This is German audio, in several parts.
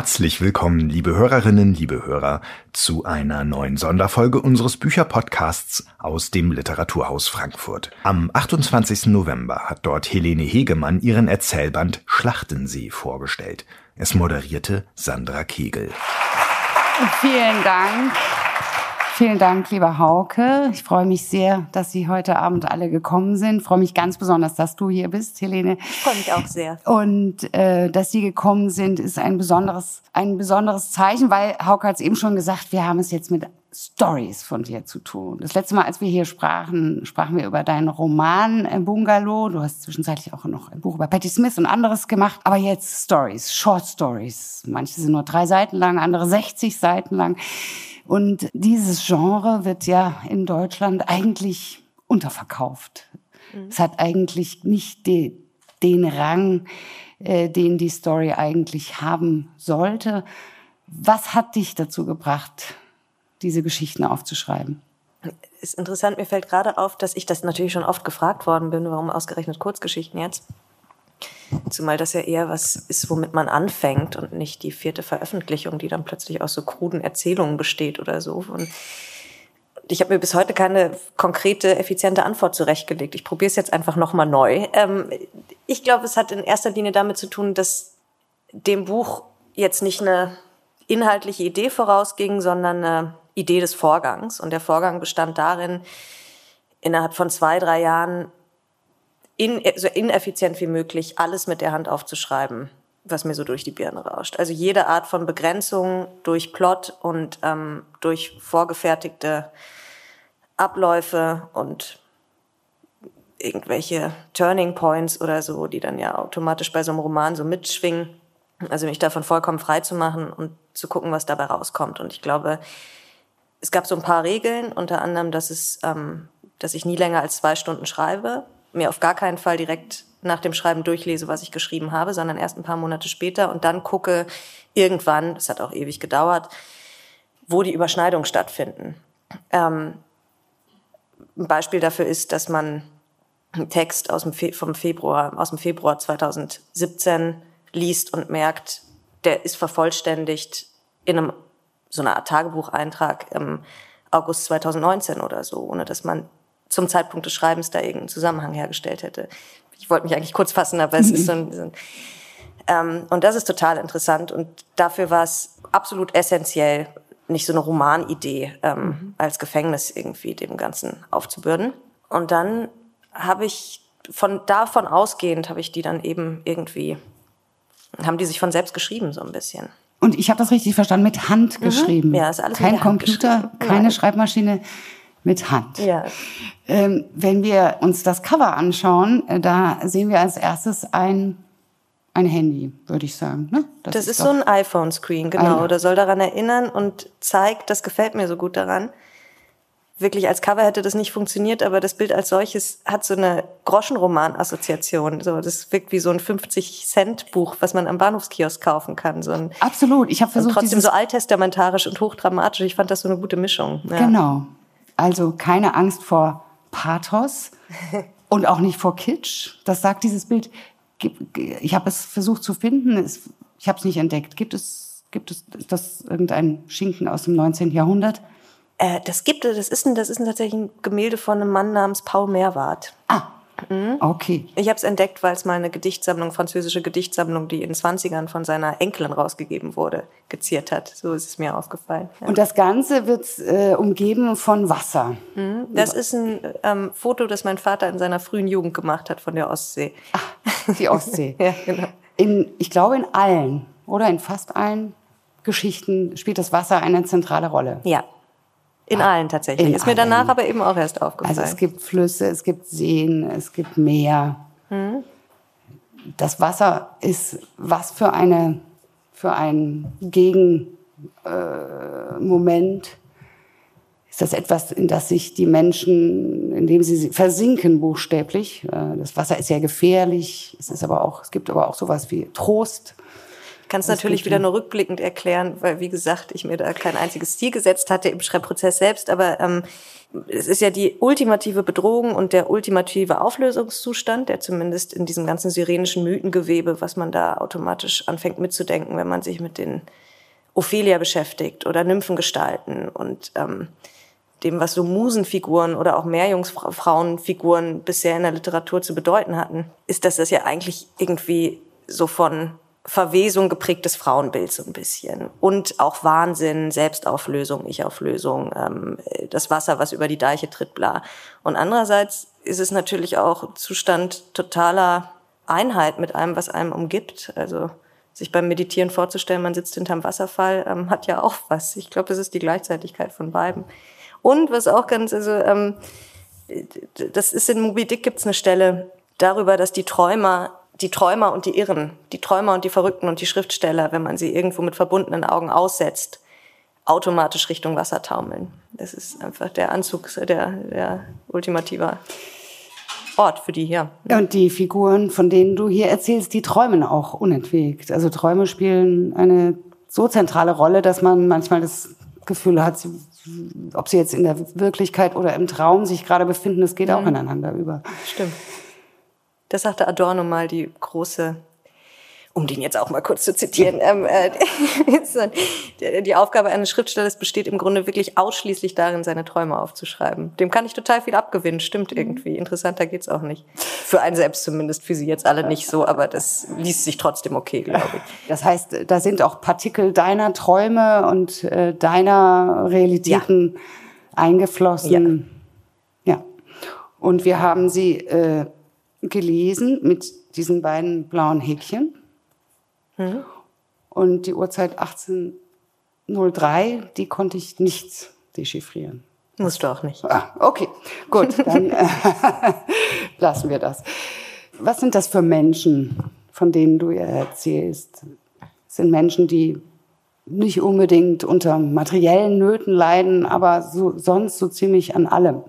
Herzlich willkommen, liebe Hörerinnen, liebe Hörer, zu einer neuen Sonderfolge unseres Bücherpodcasts aus dem Literaturhaus Frankfurt. Am 28. November hat dort Helene Hegemann ihren Erzählband Schlachtensee vorgestellt. Es moderierte Sandra Kegel. Vielen Dank. Vielen Dank, lieber Hauke. Ich freue mich sehr, dass Sie heute Abend alle gekommen sind. Ich freue mich ganz besonders, dass du hier bist, Helene. Ich freue mich auch sehr. Und äh, dass Sie gekommen sind, ist ein besonderes, ein besonderes Zeichen, weil Hauke hat es eben schon gesagt, wir haben es jetzt mit Stories von dir zu tun. Das letzte Mal, als wir hier sprachen, sprachen wir über deinen Roman äh, Bungalow. Du hast zwischenzeitlich auch noch ein Buch über Patti Smith und anderes gemacht. Aber jetzt Stories, Short Stories. Manche sind nur drei Seiten lang, andere 60 Seiten lang. Und dieses Genre wird ja in Deutschland eigentlich unterverkauft. Mhm. Es hat eigentlich nicht de, den Rang, äh, den die Story eigentlich haben sollte. Was hat dich dazu gebracht, diese Geschichten aufzuschreiben? Ist interessant, mir fällt gerade auf, dass ich das natürlich schon oft gefragt worden bin, warum ausgerechnet Kurzgeschichten jetzt. Zumal das ja eher was ist, womit man anfängt und nicht die vierte Veröffentlichung, die dann plötzlich aus so kruden Erzählungen besteht oder so. Und ich habe mir bis heute keine konkrete, effiziente Antwort zurechtgelegt. Ich probiere es jetzt einfach nochmal neu. Ähm, ich glaube, es hat in erster Linie damit zu tun, dass dem Buch jetzt nicht eine inhaltliche Idee vorausging, sondern eine Idee des Vorgangs. Und der Vorgang bestand darin, innerhalb von zwei, drei Jahren in, so ineffizient wie möglich alles mit der Hand aufzuschreiben, was mir so durch die Birne rauscht. Also jede Art von Begrenzung durch Plot und ähm, durch vorgefertigte Abläufe und irgendwelche Turning Points oder so, die dann ja automatisch bei so einem Roman so mitschwingen. Also mich davon vollkommen frei zu machen und zu gucken, was dabei rauskommt. Und ich glaube, es gab so ein paar Regeln, unter anderem, dass es, ähm, dass ich nie länger als zwei Stunden schreibe, mir auf gar keinen Fall direkt nach dem Schreiben durchlese, was ich geschrieben habe, sondern erst ein paar Monate später und dann gucke irgendwann, das hat auch ewig gedauert, wo die Überschneidungen stattfinden. Ähm, ein Beispiel dafür ist, dass man einen Text aus dem, Fe vom Februar, aus dem Februar 2017 liest und merkt, der ist vervollständigt in einem, so einer Art Tagebucheintrag im August 2019 oder so, ohne dass man zum Zeitpunkt des Schreibens da irgendeinen Zusammenhang hergestellt hätte. Ich wollte mich eigentlich kurz fassen, aber es ist so ein, so ein ähm, und das ist total interessant und dafür war es absolut essentiell, nicht so eine Romanidee ähm, mhm. als Gefängnis irgendwie dem Ganzen aufzubürden. Und dann habe ich von davon ausgehend habe ich die dann eben irgendwie haben die sich von selbst geschrieben so ein bisschen. Und ich habe das richtig verstanden, mit Hand mhm. geschrieben. Ja, ist alles Kein Computer, keine Nein. Schreibmaschine mit Hand. Ja. Ähm, wenn wir uns das Cover anschauen, äh, da sehen wir als erstes ein ein Handy, würde ich sagen. Ne? Das, das ist, ist so ein iPhone-Screen, genau. Oder soll daran erinnern und zeigt, das gefällt mir so gut daran. Wirklich als Cover hätte das nicht funktioniert, aber das Bild als solches hat so eine Groschenroman-Assoziation. So, das wirkt wie so ein 50-Cent-Buch, was man am Bahnhofskiosk kaufen kann. So ein, Absolut. Ich habe versucht, und trotzdem so alttestamentarisch und hochdramatisch. Ich fand das so eine gute Mischung. Ja. Genau. Also keine Angst vor Pathos und auch nicht vor Kitsch. Das sagt dieses Bild. Ich habe es versucht zu finden, ich habe es nicht entdeckt. Gibt es, gibt es das irgendein Schinken aus dem 19. Jahrhundert? Äh, das gibt es. Das ist, ein, das ist tatsächlich ein Gemälde von einem Mann namens Paul Meerwart. Ah, Mhm. Okay. Ich habe es entdeckt, weil es mal eine Gedichtsammlung, französische Gedichtsammlung, die in den 20ern von seiner Enkelin rausgegeben wurde, geziert hat. So ist es mir aufgefallen. Ja. Und das Ganze wird äh, umgeben von Wasser. Mhm. Das ist ein ähm, Foto, das mein Vater in seiner frühen Jugend gemacht hat von der Ostsee. Ach, die Ostsee. ja, genau. In, ich glaube in allen oder in fast allen Geschichten spielt das Wasser eine zentrale Rolle. Ja, in allen tatsächlich. In ist mir danach aber eben auch erst aufgefallen. Also es gibt Flüsse, es gibt Seen, es gibt Meer. Hm. Das Wasser ist was für eine für ein Gegenmoment. Äh, ist das etwas, in das sich die Menschen, in dem sie versinken buchstäblich. Äh, das Wasser ist ja gefährlich. Es ist aber auch, es gibt aber auch sowas wie Trost. Kann es natürlich wieder nur rückblickend erklären, weil, wie gesagt, ich mir da kein einziges Ziel gesetzt hatte im Schreibprozess selbst. Aber ähm, es ist ja die ultimative Bedrohung und der ultimative Auflösungszustand, der zumindest in diesem ganzen sirenischen Mythengewebe, was man da automatisch anfängt mitzudenken, wenn man sich mit den Ophelia beschäftigt oder Nymphengestalten und ähm, dem, was so Musenfiguren oder auch Meerjungfrauenfiguren bisher in der Literatur zu bedeuten hatten, ist, dass das ja eigentlich irgendwie so von Verwesung geprägtes Frauenbild so ein bisschen. Und auch Wahnsinn, Selbstauflösung, Ich-Auflösung, ähm, das Wasser, was über die Deiche tritt, bla. Und andererseits ist es natürlich auch Zustand totaler Einheit mit allem, was einem umgibt. Also sich beim Meditieren vorzustellen, man sitzt hinterm Wasserfall, ähm, hat ja auch was. Ich glaube, das ist die Gleichzeitigkeit von beiden. Und was auch ganz, also ähm, das ist in Moby Dick gibt's eine Stelle darüber, dass die Träumer, die Träumer und die Irren, die Träumer und die Verrückten und die Schriftsteller, wenn man sie irgendwo mit verbundenen Augen aussetzt, automatisch Richtung Wasser taumeln. Das ist einfach der Anzug, der, der ultimative Ort für die hier. Und die Figuren, von denen du hier erzählst, die träumen auch unentwegt. Also Träume spielen eine so zentrale Rolle, dass man manchmal das Gefühl hat, ob sie jetzt in der Wirklichkeit oder im Traum sich gerade befinden, das geht mhm. auch ineinander über. Stimmt. Das sagte Adorno mal, die große um den jetzt auch mal kurz zu zitieren, ähm, äh, die Aufgabe eines Schriftstellers besteht im Grunde wirklich ausschließlich darin, seine Träume aufzuschreiben. Dem kann ich total viel abgewinnen, stimmt irgendwie. Interessanter geht's auch nicht. Für einen selbst zumindest, für sie jetzt alle nicht so, aber das liest sich trotzdem okay, glaube ich. Das heißt, da sind auch Partikel deiner Träume und äh, deiner Realitäten ja. eingeflossen. Ja. ja. Und wir haben sie äh, gelesen mit diesen beiden blauen Häkchen. Mhm. Und die Uhrzeit 1803, die konnte ich nicht dechiffrieren. Musst du auch nicht. Ah, okay, gut, dann äh, lassen wir das. Was sind das für Menschen, von denen du erzählst? Das sind Menschen, die nicht unbedingt unter materiellen Nöten leiden, aber so, sonst so ziemlich an allem.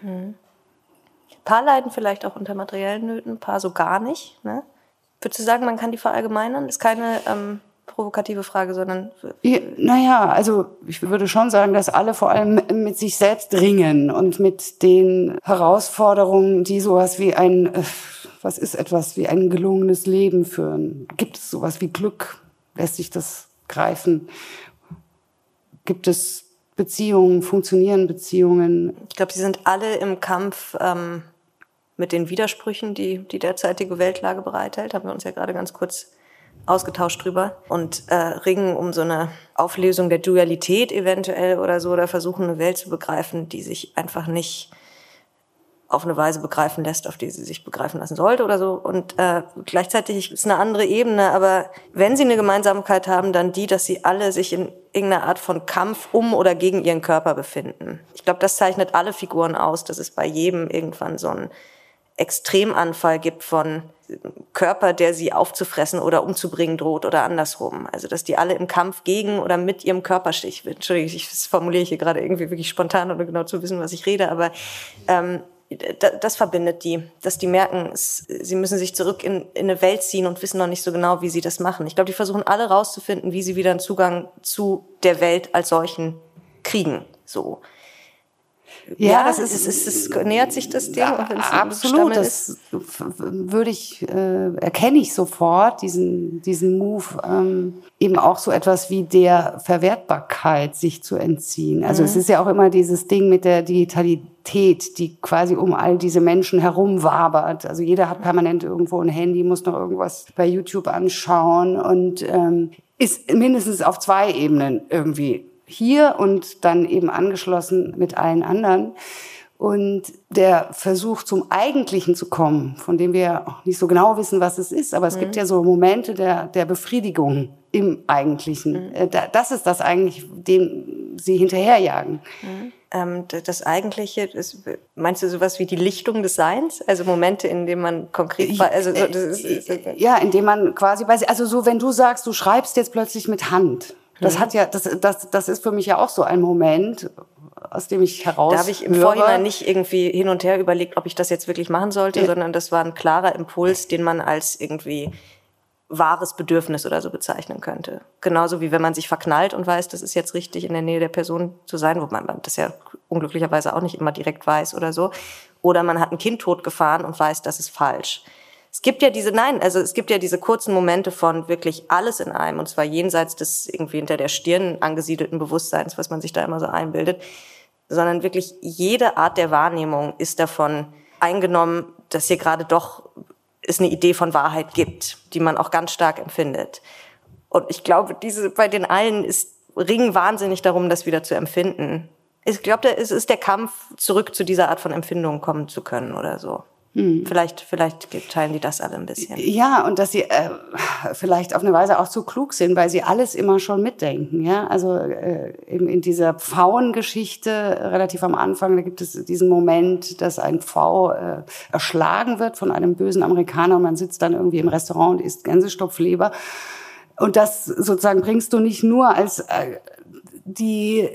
Mhm. Ein paar leiden vielleicht auch unter materiellen Nöten, ein paar so gar nicht. Ne? Würdest du sagen, man kann die verallgemeinern? Ist keine ähm, provokative Frage, sondern. Ja, naja, also ich würde schon sagen, dass alle vor allem mit sich selbst ringen und mit den Herausforderungen, die sowas wie ein, äh, was ist etwas wie ein gelungenes Leben führen? Gibt es sowas wie Glück? Lässt sich das greifen? Gibt es Beziehungen, funktionieren Beziehungen? Ich glaube, sie sind alle im Kampf. Ähm mit den Widersprüchen, die die derzeitige Weltlage bereithält, haben wir uns ja gerade ganz kurz ausgetauscht drüber und äh, ringen um so eine Auflösung der Dualität eventuell oder so oder versuchen eine Welt zu begreifen, die sich einfach nicht auf eine Weise begreifen lässt, auf die sie sich begreifen lassen sollte oder so. Und äh, gleichzeitig ist eine andere Ebene, aber wenn sie eine Gemeinsamkeit haben, dann die, dass sie alle sich in irgendeiner Art von Kampf um oder gegen ihren Körper befinden. Ich glaube, das zeichnet alle Figuren aus, dass es bei jedem irgendwann so ein Extremanfall gibt von Körper, der sie aufzufressen oder umzubringen droht oder andersrum. Also dass die alle im Kampf gegen oder mit ihrem Körper stehen. Entschuldigung, ich formuliere hier gerade irgendwie wirklich spontan, ohne genau zu wissen, was ich rede, aber ähm, das verbindet die, dass die merken, sie müssen sich zurück in, in eine Welt ziehen und wissen noch nicht so genau, wie sie das machen. Ich glaube, die versuchen alle rauszufinden, wie sie wieder einen Zugang zu der Welt als solchen kriegen. So. Ja, ja das ist, es, es, es nähert sich das Ding. Ja, absolut, das würde ich, äh, erkenne ich sofort, diesen, diesen Move, ähm, eben auch so etwas wie der Verwertbarkeit sich zu entziehen. Also mhm. es ist ja auch immer dieses Ding mit der Digitalität, die quasi um all diese Menschen herum wabert. Also jeder hat permanent irgendwo ein Handy, muss noch irgendwas bei YouTube anschauen und ähm, ist mindestens auf zwei Ebenen irgendwie hier und dann eben angeschlossen mit allen anderen. Und der Versuch zum Eigentlichen zu kommen, von dem wir auch nicht so genau wissen, was es ist, aber es mhm. gibt ja so Momente der, der Befriedigung im Eigentlichen. Mhm. Äh, das ist das eigentlich, dem sie hinterherjagen. Mhm. Ähm, das Eigentliche, ist, meinst du sowas wie die Lichtung des Seins? Also Momente, in denen man konkret, also so, das ist, ja, in dem man quasi, also so, wenn du sagst, du schreibst jetzt plötzlich mit Hand, das mhm. hat ja, das, das, das ist für mich ja auch so ein Moment, aus dem ich heraus. Da habe ich im Vorhinein nicht irgendwie hin und her überlegt, ob ich das jetzt wirklich machen sollte, ja. sondern das war ein klarer Impuls, den man als irgendwie wahres Bedürfnis oder so bezeichnen könnte. Genauso wie wenn man sich verknallt und weiß, das ist jetzt richtig in der Nähe der Person zu sein, wo man das ja unglücklicherweise auch nicht immer direkt weiß oder so. Oder man hat ein Kind totgefahren und weiß, das ist falsch. Es gibt ja diese, nein, also es gibt ja diese kurzen Momente von wirklich alles in einem, und zwar jenseits des irgendwie hinter der Stirn angesiedelten Bewusstseins, was man sich da immer so einbildet, sondern wirklich jede Art der Wahrnehmung ist davon eingenommen, dass hier gerade doch es eine Idee von Wahrheit gibt, die man auch ganz stark empfindet. Und ich glaube, diese bei den allen ist ringen wahnsinnig darum, das wieder zu empfinden. Ich glaube, es ist der Kampf, zurück zu dieser Art von Empfindung kommen zu können oder so. Hm. Vielleicht, vielleicht teilen die das alle ein bisschen. Ja, und dass sie äh, vielleicht auf eine Weise auch zu klug sind, weil sie alles immer schon mitdenken. Ja, also äh, eben in dieser Pfauengeschichte relativ am Anfang, da gibt es diesen Moment, dass ein Pfau äh, erschlagen wird von einem bösen Amerikaner und man sitzt dann irgendwie im Restaurant und isst Gänsestopfleber. Und das sozusagen bringst du nicht nur als äh, die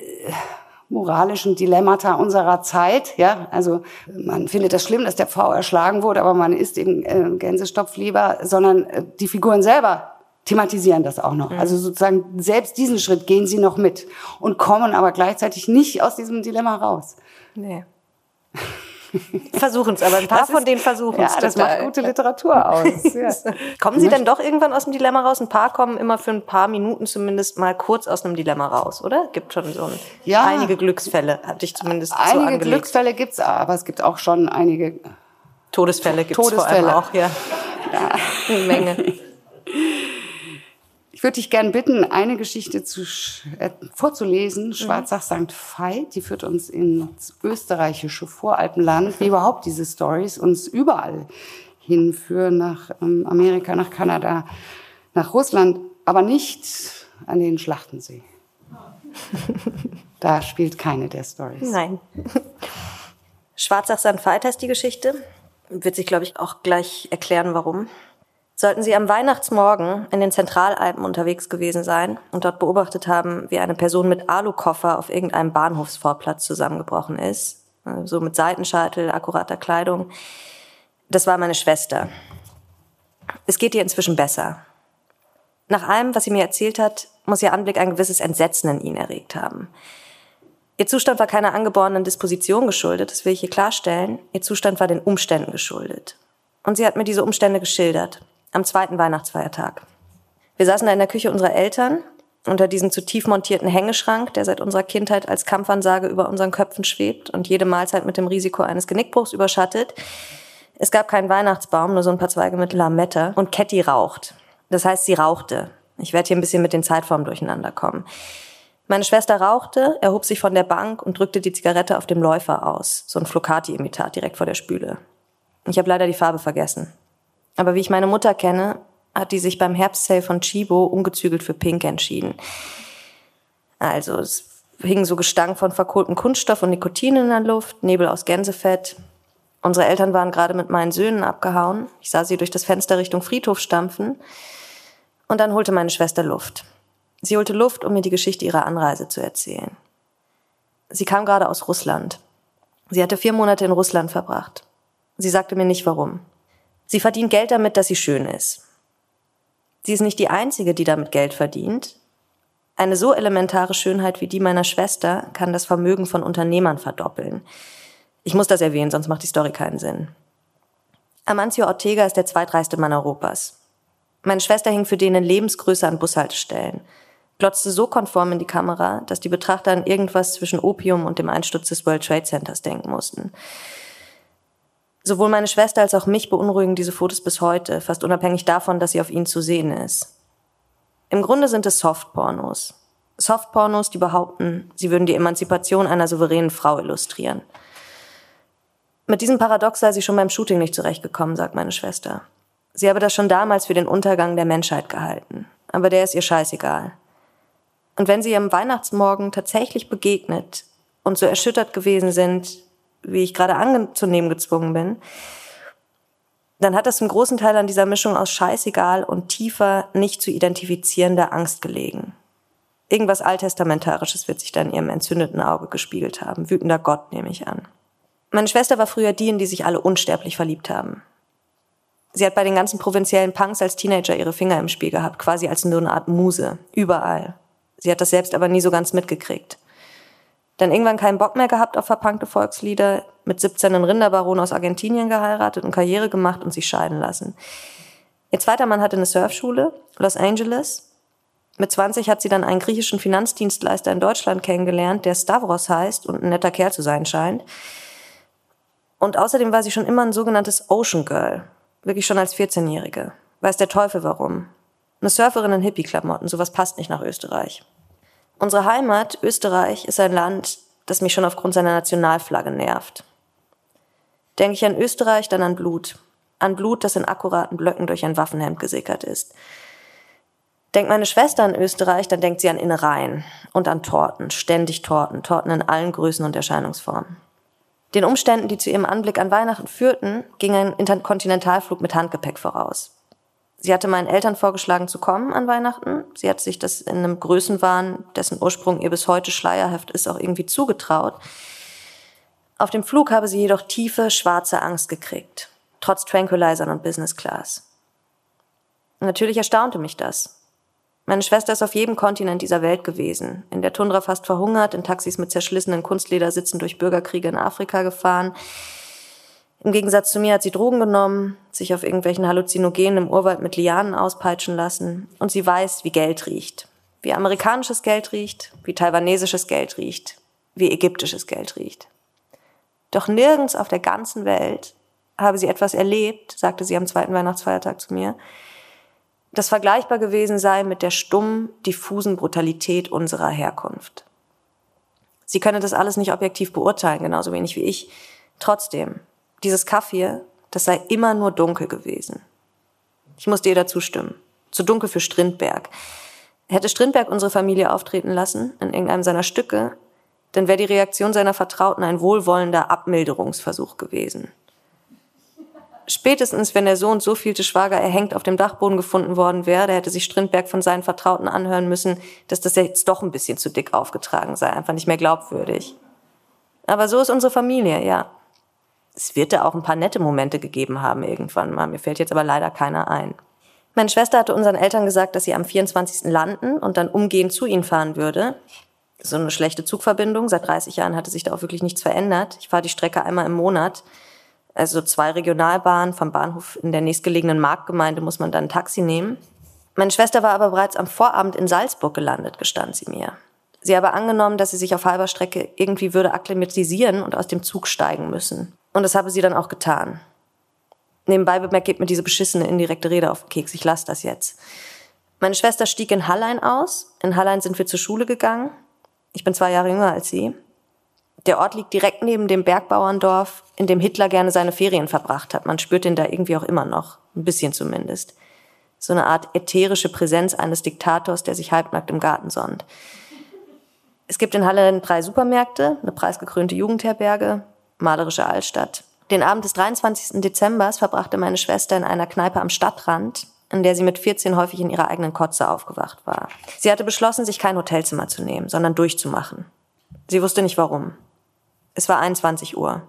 moralischen Dilemmata unserer Zeit. Ja, also man findet das schlimm, dass der Pfau erschlagen wurde, aber man isst eben äh, Gänsestopf lieber, sondern äh, die Figuren selber thematisieren das auch noch. Mhm. Also sozusagen selbst diesen Schritt gehen sie noch mit und kommen aber gleichzeitig nicht aus diesem Dilemma raus. Nee. Versuchen es, aber ein paar ist, von denen versuchen es. Ja, das macht gute Literatur aus. Ja. kommen Sie denn doch irgendwann aus dem Dilemma raus? Ein paar kommen immer für ein paar Minuten zumindest mal kurz aus einem Dilemma raus, oder? Gibt schon so ein, ja, einige Glücksfälle, hatte ich zumindest Einige so angelegt. Glücksfälle gibt's, aber es gibt auch schon einige Todesfälle gibt's Todesfälle. vor allem auch, ja. ja. Eine Menge. Ich würde dich gern bitten, eine Geschichte zu, äh, vorzulesen. Mhm. Schwarzach St. Veit, die führt uns ins österreichische Voralpenland, wie überhaupt diese Stories uns überall hinführen, nach ähm, Amerika, nach Kanada, nach Russland, aber nicht an den Schlachtensee. da spielt keine der Stories. Nein. Schwarzach St. Veit heißt die Geschichte. Wird sich, glaube ich, auch gleich erklären, warum. Sollten Sie am Weihnachtsmorgen in den Zentralalpen unterwegs gewesen sein und dort beobachtet haben, wie eine Person mit Alukoffer auf irgendeinem Bahnhofsvorplatz zusammengebrochen ist, so mit Seitenscheitel, akkurater Kleidung, das war meine Schwester. Es geht ihr inzwischen besser. Nach allem, was sie mir erzählt hat, muss ihr Anblick ein gewisses Entsetzen in ihn erregt haben. Ihr Zustand war keiner angeborenen Disposition geschuldet, das will ich hier klarstellen. Ihr Zustand war den Umständen geschuldet. Und sie hat mir diese Umstände geschildert am zweiten Weihnachtsfeiertag. Wir saßen da in der Küche unserer Eltern unter diesem zu tief montierten Hängeschrank, der seit unserer Kindheit als Kampfansage über unseren Köpfen schwebt und jede Mahlzeit mit dem Risiko eines Genickbruchs überschattet. Es gab keinen Weihnachtsbaum, nur so ein paar Zweige mit Lametta und Ketty raucht. Das heißt, sie rauchte. Ich werde hier ein bisschen mit den Zeitformen durcheinander kommen. Meine Schwester rauchte, erhob sich von der Bank und drückte die Zigarette auf dem Läufer aus, so ein Flocati-Imitat direkt vor der Spüle. Ich habe leider die Farbe vergessen. Aber wie ich meine Mutter kenne, hat die sich beim Herbstsale von Chibo ungezügelt für Pink entschieden. Also es hing so Gestank von verkohltem Kunststoff und Nikotin in der Luft, Nebel aus Gänsefett. Unsere Eltern waren gerade mit meinen Söhnen abgehauen. Ich sah sie durch das Fenster Richtung Friedhof stampfen. Und dann holte meine Schwester Luft. Sie holte Luft, um mir die Geschichte ihrer Anreise zu erzählen. Sie kam gerade aus Russland. Sie hatte vier Monate in Russland verbracht. Sie sagte mir nicht warum. Sie verdient Geld damit, dass sie schön ist. Sie ist nicht die Einzige, die damit Geld verdient. Eine so elementare Schönheit wie die meiner Schwester kann das Vermögen von Unternehmern verdoppeln. Ich muss das erwähnen, sonst macht die Story keinen Sinn. Amancio Ortega ist der zweitreichste Mann Europas. Meine Schwester hing für den in Lebensgröße an Bushaltestellen, glotzte so konform in die Kamera, dass die Betrachter an irgendwas zwischen Opium und dem Einsturz des World Trade Centers denken mussten. Sowohl meine Schwester als auch mich beunruhigen diese Fotos bis heute, fast unabhängig davon, dass sie auf ihnen zu sehen ist. Im Grunde sind es Softpornos. Softpornos, die behaupten, sie würden die Emanzipation einer souveränen Frau illustrieren. Mit diesem Paradox sei sie schon beim Shooting nicht zurechtgekommen, sagt meine Schwester. Sie habe das schon damals für den Untergang der Menschheit gehalten. Aber der ist ihr scheißegal. Und wenn sie ihrem Weihnachtsmorgen tatsächlich begegnet und so erschüttert gewesen sind, wie ich gerade anzunehmen gezwungen bin, dann hat das im großen Teil an dieser Mischung aus scheißegal und tiefer, nicht zu identifizierender Angst gelegen. Irgendwas Alttestamentarisches wird sich da in ihrem entzündeten Auge gespiegelt haben. Wütender Gott, nehme ich an. Meine Schwester war früher die, in die sich alle unsterblich verliebt haben. Sie hat bei den ganzen provinziellen Punks als Teenager ihre Finger im Spiel gehabt, quasi als nur eine Art Muse, überall. Sie hat das selbst aber nie so ganz mitgekriegt. Dann irgendwann keinen Bock mehr gehabt auf verpunkte Volkslieder, mit 17 einen Rinderbaron aus Argentinien geheiratet und Karriere gemacht und sich scheiden lassen. Ihr zweiter Mann hatte eine Surfschule, Los Angeles. Mit 20 hat sie dann einen griechischen Finanzdienstleister in Deutschland kennengelernt, der Stavros heißt und ein netter Kerl zu sein scheint. Und außerdem war sie schon immer ein sogenanntes Ocean Girl. Wirklich schon als 14-Jährige. Weiß der Teufel warum. Eine Surferin in Hippie-Klamotten, sowas passt nicht nach Österreich. Unsere Heimat, Österreich, ist ein Land, das mich schon aufgrund seiner Nationalflagge nervt. Denke ich an Österreich, dann an Blut. An Blut, das in akkuraten Blöcken durch ein Waffenhemd gesickert ist. Denkt meine Schwester an Österreich, dann denkt sie an Innereien und an Torten, ständig Torten, Torten in allen Größen und Erscheinungsformen. Den Umständen, die zu ihrem Anblick an Weihnachten führten, ging ein Interkontinentalflug mit Handgepäck voraus. Sie hatte meinen Eltern vorgeschlagen zu kommen an Weihnachten. Sie hat sich das in einem Größenwahn, dessen Ursprung ihr bis heute schleierhaft ist, auch irgendwie zugetraut. Auf dem Flug habe sie jedoch tiefe, schwarze Angst gekriegt, trotz Tranquilizern und Business Class. Natürlich erstaunte mich das. Meine Schwester ist auf jedem Kontinent dieser Welt gewesen, in der Tundra fast verhungert, in Taxis mit zerschlissenen Kunstledersitzen durch Bürgerkriege in Afrika gefahren. Im Gegensatz zu mir hat sie Drogen genommen, sich auf irgendwelchen Halluzinogenen im Urwald mit Lianen auspeitschen lassen und sie weiß, wie Geld riecht. Wie amerikanisches Geld riecht, wie taiwanesisches Geld riecht, wie ägyptisches Geld riecht. Doch nirgends auf der ganzen Welt habe sie etwas erlebt, sagte sie am zweiten Weihnachtsfeiertag zu mir, das vergleichbar gewesen sei mit der stummen, diffusen Brutalität unserer Herkunft. Sie könne das alles nicht objektiv beurteilen, genauso wenig wie ich. Trotzdem, dieses Kaffee, das sei immer nur dunkel gewesen. Ich musste ihr dazu stimmen. Zu dunkel für Strindberg. Hätte Strindberg unsere Familie auftreten lassen, in irgendeinem seiner Stücke, dann wäre die Reaktion seiner Vertrauten ein wohlwollender Abmilderungsversuch gewesen. Spätestens, wenn der so und so vielte Schwager erhängt auf dem Dachboden gefunden worden wäre, hätte sich Strindberg von seinen Vertrauten anhören müssen, dass das jetzt doch ein bisschen zu dick aufgetragen sei, einfach nicht mehr glaubwürdig. Aber so ist unsere Familie, ja. Es wird da auch ein paar nette Momente gegeben haben irgendwann mal. Mir fällt jetzt aber leider keiner ein. Meine Schwester hatte unseren Eltern gesagt, dass sie am 24. landen und dann umgehend zu ihnen fahren würde. So eine schlechte Zugverbindung. Seit 30 Jahren hatte sich da auch wirklich nichts verändert. Ich fahre die Strecke einmal im Monat also zwei Regionalbahnen vom Bahnhof in der nächstgelegenen Marktgemeinde muss man dann ein Taxi nehmen. Meine Schwester war aber bereits am Vorabend in Salzburg gelandet, gestand sie mir. Sie habe angenommen, dass sie sich auf halber Strecke irgendwie würde akklimatisieren und aus dem Zug steigen müssen. Und das habe sie dann auch getan. Nebenbei bemerkt geht mir diese beschissene indirekte Rede auf den Keks. Ich lasse das jetzt. Meine Schwester stieg in Hallein aus. In Hallein sind wir zur Schule gegangen. Ich bin zwei Jahre jünger als sie. Der Ort liegt direkt neben dem Bergbauerndorf, in dem Hitler gerne seine Ferien verbracht hat. Man spürt ihn da irgendwie auch immer noch. Ein bisschen zumindest. So eine Art ätherische Präsenz eines Diktators, der sich halbnackt im Garten sonnt. Es gibt in Halle drei Supermärkte, eine preisgekrönte Jugendherberge, malerische Altstadt. Den Abend des 23. Dezembers verbrachte meine Schwester in einer Kneipe am Stadtrand, in der sie mit 14 häufig in ihrer eigenen Kotze aufgewacht war. Sie hatte beschlossen, sich kein Hotelzimmer zu nehmen, sondern durchzumachen. Sie wusste nicht warum. Es war 21 Uhr.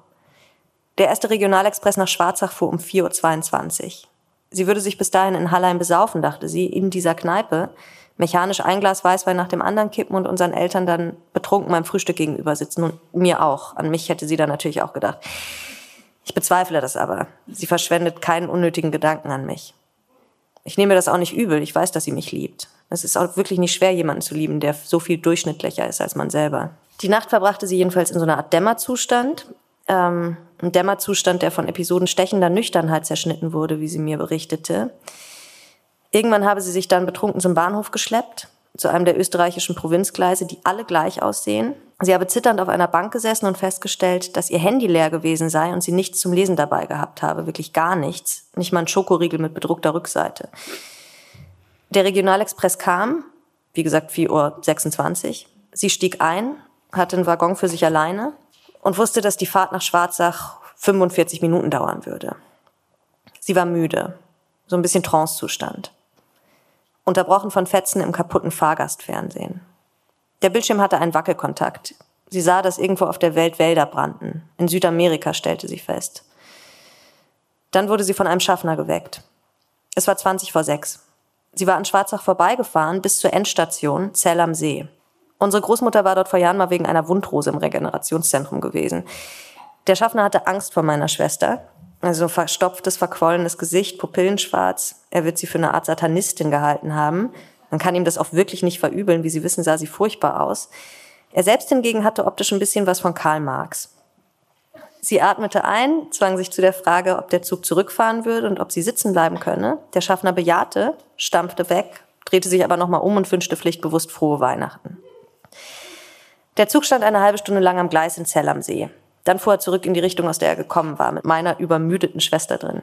Der erste Regionalexpress nach Schwarzach fuhr um 4.22 Uhr. Sie würde sich bis dahin in Hallein besaufen, dachte sie, in dieser Kneipe, mechanisch ein Glas Weißwein nach dem anderen kippen und unseren Eltern dann betrunken beim Frühstück gegenüber sitzen und mir auch. An mich hätte sie dann natürlich auch gedacht. Ich bezweifle das aber. Sie verschwendet keinen unnötigen Gedanken an mich. Ich nehme das auch nicht übel. Ich weiß, dass sie mich liebt. Es ist auch wirklich nicht schwer, jemanden zu lieben, der so viel durchschnittlicher ist als man selber. Die Nacht verbrachte sie jedenfalls in so einer Art Dämmerzustand. Ähm, ein Dämmerzustand, der von Episoden stechender Nüchternheit zerschnitten wurde, wie sie mir berichtete. Irgendwann habe sie sich dann betrunken zum Bahnhof geschleppt, zu einem der österreichischen Provinzgleise, die alle gleich aussehen. Sie habe zitternd auf einer Bank gesessen und festgestellt, dass ihr Handy leer gewesen sei und sie nichts zum Lesen dabei gehabt habe, wirklich gar nichts, nicht mal ein Schokoriegel mit bedruckter Rückseite. Der Regionalexpress kam, wie gesagt 4.26 Uhr. Sie stieg ein hatte einen Waggon für sich alleine und wusste, dass die Fahrt nach Schwarzach 45 Minuten dauern würde. Sie war müde, so ein bisschen Trancezustand. Unterbrochen von Fetzen im kaputten Fahrgastfernsehen. Der Bildschirm hatte einen Wackelkontakt. Sie sah, dass irgendwo auf der Welt Wälder brannten. In Südamerika stellte sie fest. Dann wurde sie von einem Schaffner geweckt. Es war 20 vor sechs. Sie war an Schwarzach vorbeigefahren bis zur Endstation Zell am See. Unsere Großmutter war dort vor Jahren mal wegen einer Wundrose im Regenerationszentrum gewesen. Der Schaffner hatte Angst vor meiner Schwester. Also verstopftes, verquollenes Gesicht, Pupillenschwarz. Er wird sie für eine Art Satanistin gehalten haben. Man kann ihm das auch wirklich nicht verübeln. Wie Sie wissen, sah sie furchtbar aus. Er selbst hingegen hatte optisch ein bisschen was von Karl Marx. Sie atmete ein, zwang sich zu der Frage, ob der Zug zurückfahren würde und ob sie sitzen bleiben könne. Der Schaffner bejahte, stampfte weg, drehte sich aber nochmal um und wünschte pflichtbewusst frohe Weihnachten. Der Zug stand eine halbe Stunde lang am Gleis in Zell am See. Dann fuhr er zurück in die Richtung, aus der er gekommen war, mit meiner übermüdeten Schwester drin.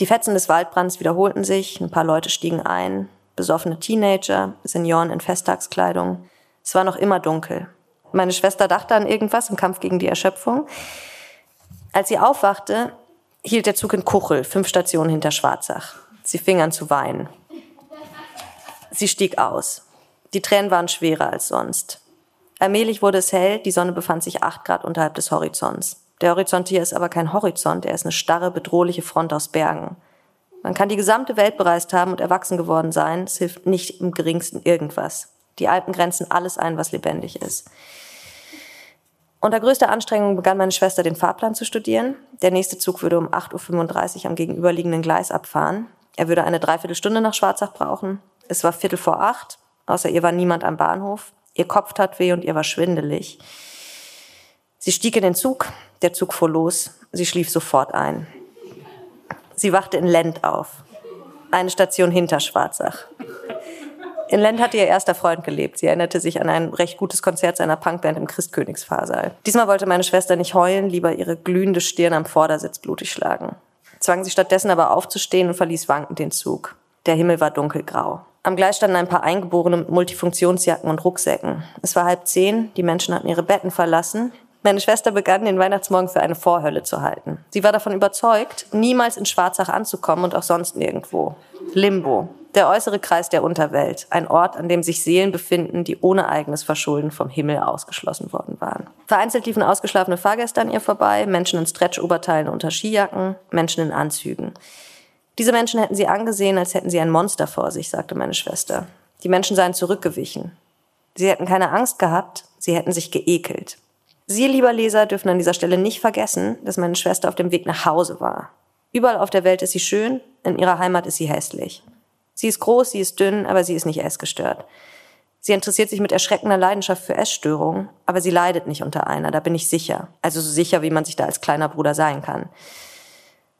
Die Fetzen des Waldbrands wiederholten sich, ein paar Leute stiegen ein, besoffene Teenager, Senioren in Festtagskleidung. Es war noch immer dunkel. Meine Schwester dachte an irgendwas im Kampf gegen die Erschöpfung. Als sie aufwachte, hielt der Zug in Kuchel, fünf Stationen hinter Schwarzach. Sie fing an zu weinen. Sie stieg aus. Die Tränen waren schwerer als sonst. Allmählich wurde es hell, die Sonne befand sich acht Grad unterhalb des Horizonts. Der Horizont hier ist aber kein Horizont, er ist eine starre, bedrohliche Front aus Bergen. Man kann die gesamte Welt bereist haben und erwachsen geworden sein, es hilft nicht im geringsten irgendwas. Die Alpen grenzen alles ein, was lebendig ist. Unter größter Anstrengung begann meine Schwester den Fahrplan zu studieren. Der nächste Zug würde um 8.35 Uhr am gegenüberliegenden Gleis abfahren. Er würde eine Dreiviertelstunde nach Schwarzach brauchen. Es war Viertel vor acht. Außer ihr war niemand am Bahnhof. Ihr Kopf tat weh und ihr war schwindelig. Sie stieg in den Zug. Der Zug fuhr los. Sie schlief sofort ein. Sie wachte in Lend auf. Eine Station hinter Schwarzach. In Lent hatte ihr erster Freund gelebt. Sie erinnerte sich an ein recht gutes Konzert seiner Punkband im Christkönigsfahrsaal. Diesmal wollte meine Schwester nicht heulen, lieber ihre glühende Stirn am Vordersitz blutig schlagen. Zwang sie stattdessen aber aufzustehen und verließ wankend den Zug. Der Himmel war dunkelgrau. Am Gleis standen ein paar Eingeborene mit Multifunktionsjacken und Rucksäcken. Es war halb zehn, die Menschen hatten ihre Betten verlassen. Meine Schwester begann, den Weihnachtsmorgen für eine Vorhölle zu halten. Sie war davon überzeugt, niemals in Schwarzach anzukommen und auch sonst nirgendwo. Limbo, der äußere Kreis der Unterwelt, ein Ort, an dem sich Seelen befinden, die ohne eigenes Verschulden vom Himmel ausgeschlossen worden waren. Vereinzelt liefen ausgeschlafene Fahrgäste an ihr vorbei, Menschen in Stretch-Oberteilen unter Skijacken, Menschen in Anzügen. Diese Menschen hätten sie angesehen, als hätten sie ein Monster vor sich, sagte meine Schwester. Die Menschen seien zurückgewichen. Sie hätten keine Angst gehabt, sie hätten sich geekelt. Sie, lieber Leser, dürfen an dieser Stelle nicht vergessen, dass meine Schwester auf dem Weg nach Hause war. Überall auf der Welt ist sie schön, in ihrer Heimat ist sie hässlich. Sie ist groß, sie ist dünn, aber sie ist nicht essgestört. Sie interessiert sich mit erschreckender Leidenschaft für Essstörungen, aber sie leidet nicht unter einer, da bin ich sicher. Also so sicher, wie man sich da als kleiner Bruder sein kann.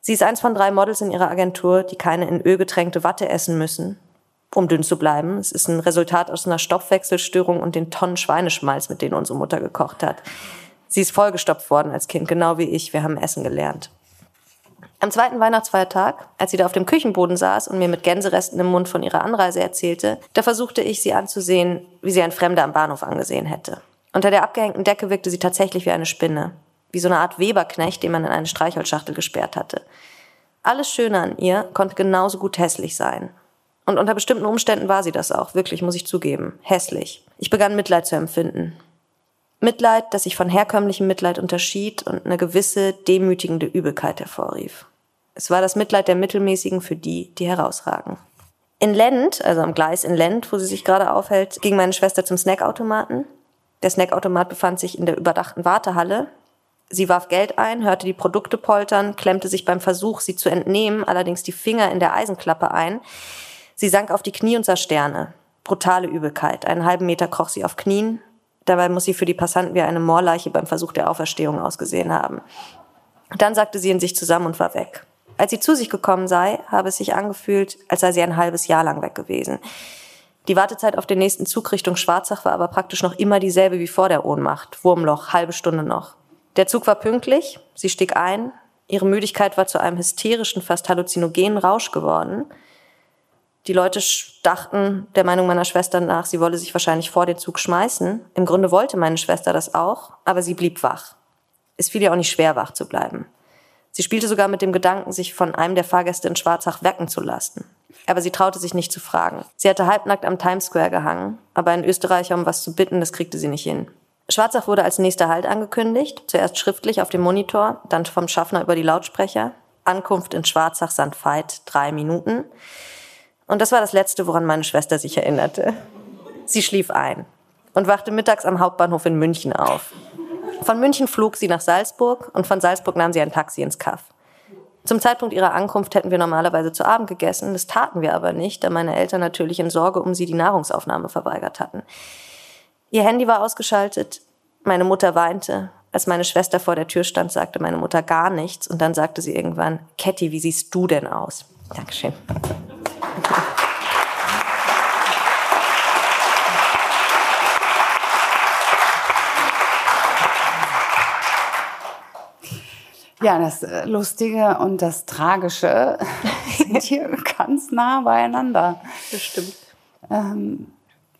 Sie ist eins von drei Models in ihrer Agentur, die keine in Öl getränkte Watte essen müssen, um dünn zu bleiben. Es ist ein Resultat aus einer Stoffwechselstörung und den Tonnen Schweineschmalz, mit denen unsere Mutter gekocht hat. Sie ist vollgestopft worden als Kind, genau wie ich. Wir haben Essen gelernt. Am zweiten Weihnachtsfeiertag, als sie da auf dem Küchenboden saß und mir mit Gänseresten im Mund von ihrer Anreise erzählte, da versuchte ich sie anzusehen, wie sie ein Fremder am Bahnhof angesehen hätte. Unter der abgehängten Decke wirkte sie tatsächlich wie eine Spinne, wie so eine Art Weberknecht, den man in eine Streichholzschachtel gesperrt hatte. Alles Schöne an ihr konnte genauso gut hässlich sein. Und unter bestimmten Umständen war sie das auch, wirklich, muss ich zugeben, hässlich. Ich begann Mitleid zu empfinden. Mitleid, das sich von herkömmlichem Mitleid unterschied und eine gewisse demütigende Übelkeit hervorrief. Es war das Mitleid der Mittelmäßigen für die, die herausragen. In Lend, also am Gleis in Lend, wo sie sich gerade aufhält, ging meine Schwester zum Snackautomaten. Der Snackautomat befand sich in der überdachten Wartehalle. Sie warf Geld ein, hörte die Produkte poltern, klemmte sich beim Versuch, sie zu entnehmen, allerdings die Finger in der Eisenklappe ein. Sie sank auf die Knie und sah Sterne. Brutale Übelkeit. Einen halben Meter kroch sie auf Knien, Dabei muss sie für die Passanten wie eine Moorleiche beim Versuch der Auferstehung ausgesehen haben. Dann sagte sie in sich zusammen und war weg. Als sie zu sich gekommen sei, habe es sich angefühlt, als sei sie ein halbes Jahr lang weg gewesen. Die Wartezeit auf den nächsten Zug Richtung Schwarzach war aber praktisch noch immer dieselbe wie vor der Ohnmacht. Wurmloch, halbe Stunde noch. Der Zug war pünktlich, sie stieg ein, ihre Müdigkeit war zu einem hysterischen, fast halluzinogenen Rausch geworden. Die Leute dachten der Meinung meiner Schwester nach, sie wolle sich wahrscheinlich vor den Zug schmeißen. Im Grunde wollte meine Schwester das auch, aber sie blieb wach. Es fiel ihr auch nicht schwer, wach zu bleiben. Sie spielte sogar mit dem Gedanken, sich von einem der Fahrgäste in Schwarzach wecken zu lassen. Aber sie traute sich nicht zu fragen. Sie hatte halbnackt am Times Square gehangen, aber ein Österreicher um was zu bitten, das kriegte sie nicht hin. Schwarzach wurde als nächster Halt angekündigt, zuerst schriftlich auf dem Monitor, dann vom Schaffner über die Lautsprecher. Ankunft in Schwarzach-Sandveit drei Minuten. Und das war das Letzte, woran meine Schwester sich erinnerte. Sie schlief ein und wachte mittags am Hauptbahnhof in München auf. Von München flog sie nach Salzburg und von Salzburg nahm sie ein Taxi ins Kaff. Zum Zeitpunkt ihrer Ankunft hätten wir normalerweise zu Abend gegessen. Das taten wir aber nicht, da meine Eltern natürlich in Sorge um sie die Nahrungsaufnahme verweigert hatten. Ihr Handy war ausgeschaltet. Meine Mutter weinte. Als meine Schwester vor der Tür stand, sagte meine Mutter gar nichts. Und dann sagte sie irgendwann, Ketty, wie siehst du denn aus? Dankeschön. Ja, das äh, Lustige und das Tragische sind hier ganz nah beieinander. Das stimmt. Ähm,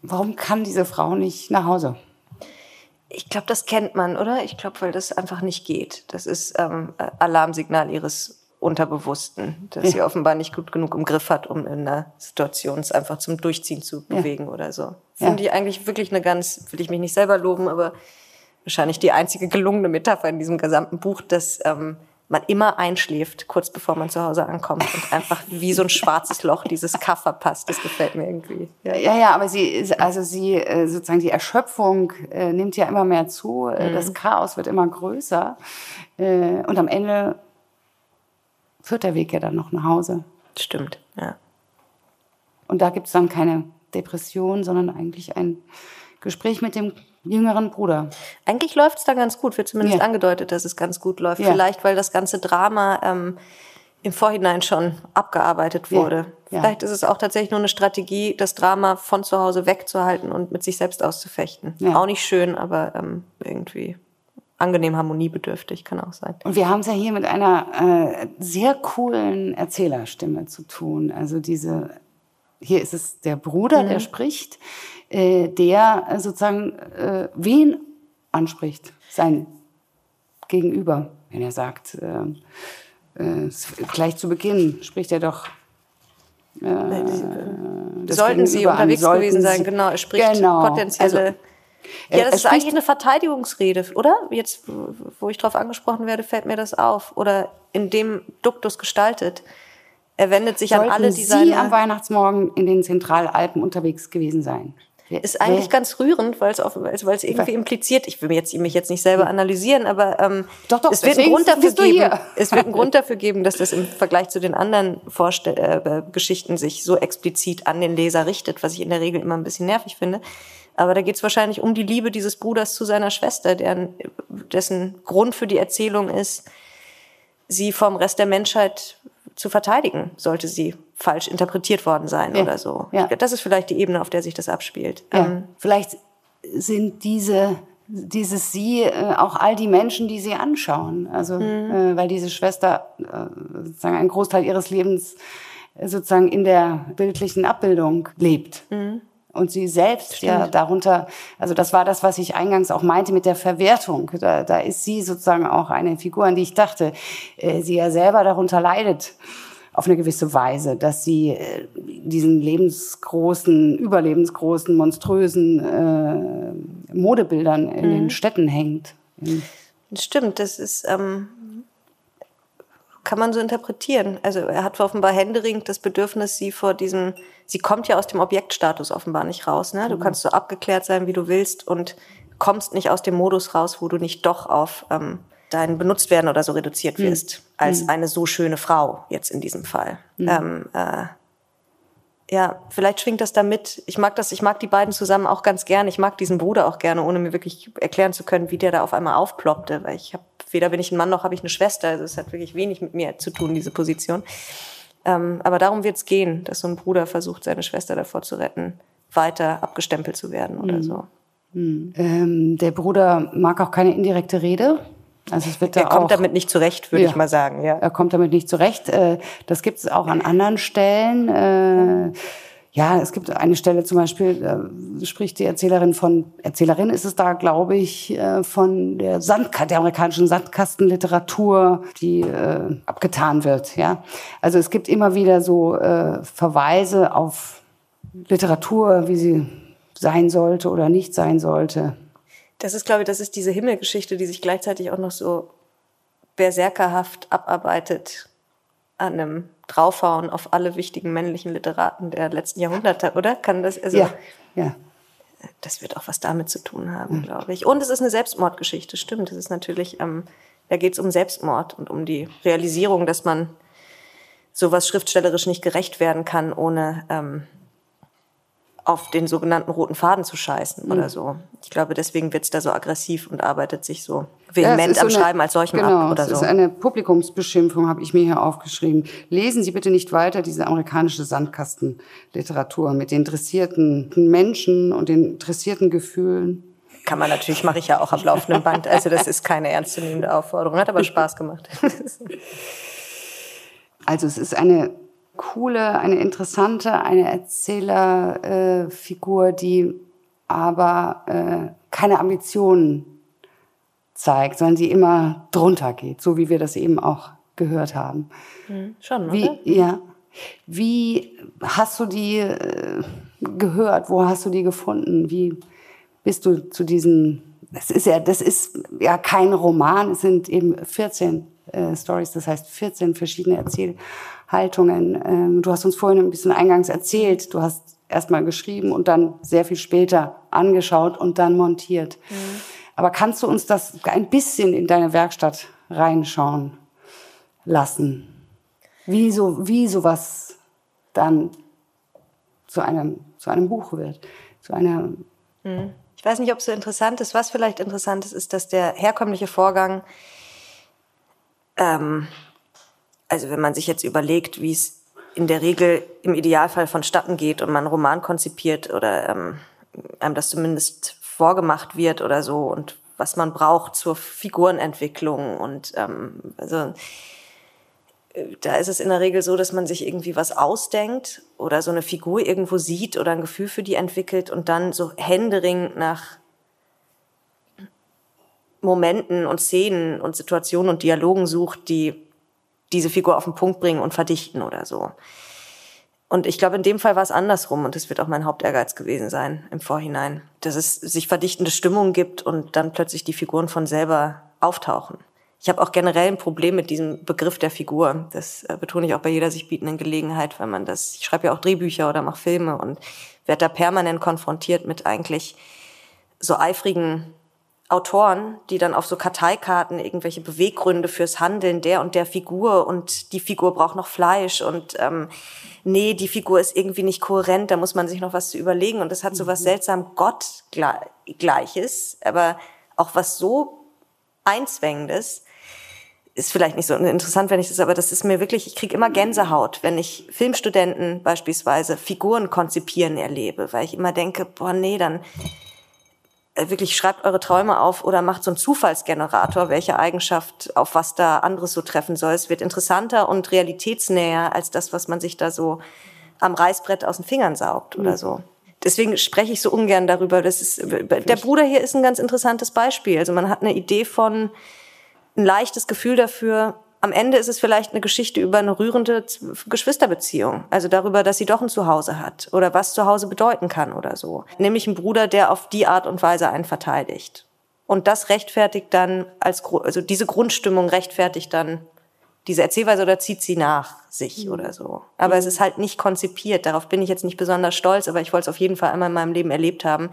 warum kann diese Frau nicht nach Hause? Ich glaube, das kennt man, oder? Ich glaube, weil das einfach nicht geht. Das ist ähm, Alarmsignal ihres Unterbewussten, dass ja. sie offenbar nicht gut genug im Griff hat, um in einer Situation es einfach zum Durchziehen zu bewegen ja. oder so. Finde ja. ich eigentlich wirklich eine ganz, will ich mich nicht selber loben, aber wahrscheinlich die einzige gelungene Metapher in diesem gesamten Buch, dass ähm, man immer einschläft, kurz bevor man zu Hause ankommt und einfach wie so ein schwarzes Loch dieses Kaff verpasst. Das gefällt mir irgendwie. Ja, ja, ja aber sie, also sie, äh, sozusagen die Erschöpfung äh, nimmt ja immer mehr zu. Äh, mhm. Das Chaos wird immer größer. Und am Ende führt der Weg ja dann noch nach Hause. Stimmt, ja. Und da gibt es dann keine Depression, sondern eigentlich ein Gespräch mit dem jüngeren Bruder. Eigentlich läuft es da ganz gut, wird zumindest ja. angedeutet, dass es ganz gut läuft. Ja. Vielleicht, weil das ganze Drama ähm, im Vorhinein schon abgearbeitet wurde. Ja. Vielleicht ist es auch tatsächlich nur eine Strategie, das Drama von zu Hause wegzuhalten und mit sich selbst auszufechten. Auch nicht schön, aber ähm, irgendwie angenehm harmoniebedürftig, kann auch sein. Und wir haben es ja hier mit einer äh, sehr coolen Erzählerstimme zu tun. Also diese, hier ist es der Bruder, mhm. der spricht äh, der äh, sozusagen äh, wen anspricht, sein Gegenüber, wenn er sagt, äh, äh, gleich zu Beginn spricht er doch äh, sollten Sie unterwegs sollten gewesen sein, genau. Er spricht genau. potenzielle. Also, ja, das ist eigentlich eine Verteidigungsrede, oder? Jetzt, wo ich darauf angesprochen werde, fällt mir das auf. Oder in dem Duktus gestaltet. Er wendet sich Sollten an alle, die Sie am Weihnachtsmorgen in den Zentralalpen unterwegs gewesen sein? Ist eigentlich nee. ganz rührend, weil es irgendwie impliziert. Ich will mich jetzt, mich jetzt nicht selber analysieren, aber ähm, doch, doch, es wird einen Grund dafür geben. Es wird einen Grund dafür geben, dass das im Vergleich zu den anderen Vorstell äh, Geschichten sich so explizit an den Leser richtet, was ich in der Regel immer ein bisschen nervig finde. Aber da geht es wahrscheinlich um die Liebe dieses Bruders zu seiner Schwester, deren, dessen Grund für die Erzählung ist, sie vom Rest der Menschheit zu verteidigen, sollte sie falsch interpretiert worden sein ja. oder so. Ja. Das ist vielleicht die Ebene, auf der sich das abspielt. Ja. Ähm, vielleicht sind diese dieses Sie äh, auch all die Menschen, die Sie anschauen. Also mhm. äh, weil diese Schwester äh, sozusagen einen Großteil ihres Lebens äh, sozusagen in der bildlichen Abbildung lebt. Mhm. Und sie selbst Stimmt. ja darunter, also das war das, was ich eingangs auch meinte mit der Verwertung. Da, da ist sie sozusagen auch eine Figur, an die ich dachte, äh, sie ja selber darunter leidet auf eine gewisse Weise, dass sie äh, diesen lebensgroßen, überlebensgroßen, monströsen äh, Modebildern in mhm. den Städten hängt. Stimmt, das ist ähm, kann man so interpretieren. Also er hat offenbar händeringend das Bedürfnis, sie vor diesem, sie kommt ja aus dem Objektstatus offenbar nicht raus. Ne? Du mhm. kannst so abgeklärt sein, wie du willst und kommst nicht aus dem Modus raus, wo du nicht doch auf ähm, dein Benutztwerden oder so reduziert mhm. wirst, mhm. als eine so schöne Frau jetzt in diesem Fall. Mhm. Ähm, äh, ja, vielleicht schwingt das da mit. Ich mag das, ich mag die beiden zusammen auch ganz gerne. Ich mag diesen Bruder auch gerne, ohne mir wirklich erklären zu können, wie der da auf einmal aufploppte, weil ich habe weder bin ich ein Mann noch habe ich eine Schwester. Also es hat wirklich wenig mit mir zu tun, diese Position. Ähm, aber darum wird es gehen, dass so ein Bruder versucht, seine Schwester davor zu retten, weiter abgestempelt zu werden oder mhm. so. Mhm. Ähm, der Bruder mag auch keine indirekte Rede. Also es wird da er kommt auch, damit nicht zurecht, würde ja, ich mal sagen. Ja. Er kommt damit nicht zurecht. Äh, das gibt es auch an anderen Stellen. Äh, ja, es gibt eine Stelle zum Beispiel, da spricht die Erzählerin von, Erzählerin ist es da, glaube ich, äh, von der, Sandka der amerikanischen Sandkastenliteratur, die abgetan wird. Ja, Also es gibt immer wieder so Verweise auf Literatur, wie sie sein sollte oder nicht sein sollte. Das ist, glaube ich, das ist diese Himmelgeschichte, die sich gleichzeitig auch noch so berserkerhaft abarbeitet an einem draufhauen auf alle wichtigen männlichen Literaten der letzten Jahrhunderte, oder? Kann das, also, ja, ja. Das wird auch was damit zu tun haben, glaube ich. Und es ist eine Selbstmordgeschichte, stimmt. Es ist natürlich, ähm, da geht es um Selbstmord und um die Realisierung, dass man sowas schriftstellerisch nicht gerecht werden kann, ohne ähm, auf den sogenannten roten Faden zu scheißen mhm. oder so. Ich glaube, deswegen wird's da so aggressiv und arbeitet sich so vehement ja, am so Schreiben als solchem genau, ab oder es so. ist eine Publikumsbeschimpfung, habe ich mir hier aufgeschrieben. Lesen Sie bitte nicht weiter diese amerikanische Sandkastenliteratur mit den interessierten Menschen und den interessierten Gefühlen. Kann man natürlich, mache ich ja auch am laufenden Band. Also das ist keine ernstzunehmende Aufforderung, hat aber Spaß gemacht. also es ist eine coole, eine interessante, eine Erzählerfigur, äh, die aber äh, keine Ambitionen zeigt, sondern die immer drunter geht, so wie wir das eben auch gehört haben. Mhm, schon, wie, oder? Ja. Wie hast du die äh, gehört? Wo hast du die gefunden? Wie bist du zu diesen? Das ist ja, das ist ja kein Roman. Es sind eben 14 äh, Stories, das heißt 14 verschiedene Erzählhaltungen. Ähm, du hast uns vorhin ein bisschen eingangs erzählt. Du hast erstmal geschrieben und dann sehr viel später angeschaut und dann montiert. Mhm. Aber kannst du uns das ein bisschen in deine Werkstatt reinschauen lassen? Wie so, wie sowas dann zu einem, zu einem Buch wird, zu einer. Mhm. Ich weiß nicht, ob es so interessant ist. Was vielleicht interessant ist, ist, dass der herkömmliche Vorgang, ähm, also wenn man sich jetzt überlegt, wie es in der Regel im Idealfall vonstatten geht und man einen Roman konzipiert oder ähm, einem das zumindest vorgemacht wird oder so und was man braucht zur Figurenentwicklung und ähm, also äh, da ist es in der Regel so, dass man sich irgendwie was ausdenkt oder so eine Figur irgendwo sieht oder ein Gefühl für die entwickelt und dann so händeringend nach Momenten und Szenen und Situationen und Dialogen sucht, die diese Figur auf den Punkt bringen und verdichten oder so. Und ich glaube, in dem Fall war es andersrum und das wird auch mein Hauptehrgeiz gewesen sein im Vorhinein, dass es sich verdichtende Stimmungen gibt und dann plötzlich die Figuren von selber auftauchen. Ich habe auch generell ein Problem mit diesem Begriff der Figur. Das äh, betone ich auch bei jeder sich bietenden Gelegenheit, weil man das, ich schreibe ja auch Drehbücher oder mache Filme und werde da permanent konfrontiert mit eigentlich so eifrigen Autoren, die dann auf so Karteikarten irgendwelche Beweggründe fürs Handeln der und der Figur und die Figur braucht noch Fleisch und ähm, nee, die Figur ist irgendwie nicht kohärent, da muss man sich noch was zu überlegen und das hat so was mhm. seltsam Gottgleiches, aber auch was so Einzwängendes, ist vielleicht nicht so interessant, wenn ich das, aber das ist mir wirklich, ich kriege immer Gänsehaut, wenn ich Filmstudenten beispielsweise Figuren konzipieren erlebe, weil ich immer denke, boah, nee, dann wirklich schreibt eure Träume auf oder macht so einen Zufallsgenerator, welche Eigenschaft auf was da anderes so treffen soll. Es wird interessanter und realitätsnäher als das, was man sich da so am Reißbrett aus den Fingern saugt oder mhm. so. Deswegen spreche ich so ungern darüber. Das ist, der Bruder hier ist ein ganz interessantes Beispiel. Also man hat eine Idee von, ein leichtes Gefühl dafür, am Ende ist es vielleicht eine Geschichte über eine rührende Geschwisterbeziehung. Also darüber, dass sie doch ein Zuhause hat oder was Zuhause bedeuten kann oder so. Nämlich ein Bruder, der auf die Art und Weise einen verteidigt. Und das rechtfertigt dann als, also diese Grundstimmung rechtfertigt dann diese Erzählweise oder zieht sie nach sich mhm. oder so. Aber mhm. es ist halt nicht konzipiert. Darauf bin ich jetzt nicht besonders stolz, aber ich wollte es auf jeden Fall einmal in meinem Leben erlebt haben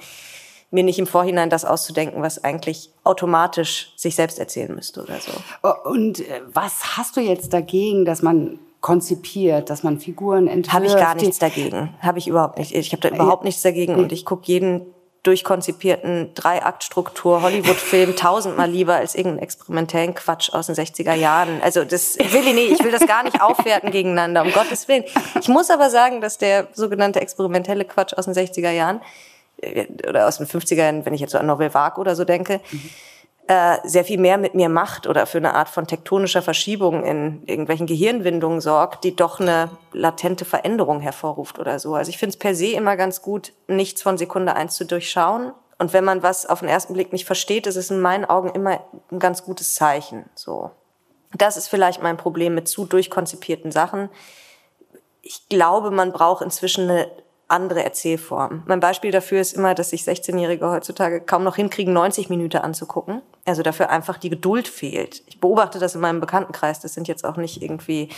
mir nicht im Vorhinein das auszudenken, was eigentlich automatisch sich selbst erzählen müsste oder so. Oh, und äh, was hast du jetzt dagegen, dass man konzipiert, dass man Figuren entwirft? Habe ich gar nichts dagegen. Habe ich überhaupt nicht. Ich habe da überhaupt nichts dagegen und ich gucke jeden durchkonzipierten Dreiaktstruktur Hollywood-Film tausendmal lieber als irgendeinen experimentellen Quatsch aus den 60er Jahren. Also das will ich nicht, ich will das gar nicht aufwerten gegeneinander, um Gottes Willen. Ich muss aber sagen, dass der sogenannte experimentelle Quatsch aus den 60er Jahren äh, oder aus den 50ern, wenn ich jetzt so an Novel Vague oder so denke, mhm. äh, sehr viel mehr mit mir macht oder für eine Art von tektonischer Verschiebung in irgendwelchen Gehirnwindungen sorgt, die doch eine latente Veränderung hervorruft oder so. Also ich finde es per se immer ganz gut, nichts von Sekunde eins zu durchschauen. Und wenn man was auf den ersten Blick nicht versteht, ist es in meinen Augen immer ein ganz gutes Zeichen. So. Das ist vielleicht mein Problem mit zu durchkonzipierten Sachen. Ich glaube, man braucht inzwischen eine andere Erzählform. Mein Beispiel dafür ist immer, dass sich 16-Jährige heutzutage kaum noch hinkriegen, 90 Minuten anzugucken. Also dafür einfach die Geduld fehlt. Ich beobachte das in meinem Bekanntenkreis. Das sind jetzt auch nicht irgendwie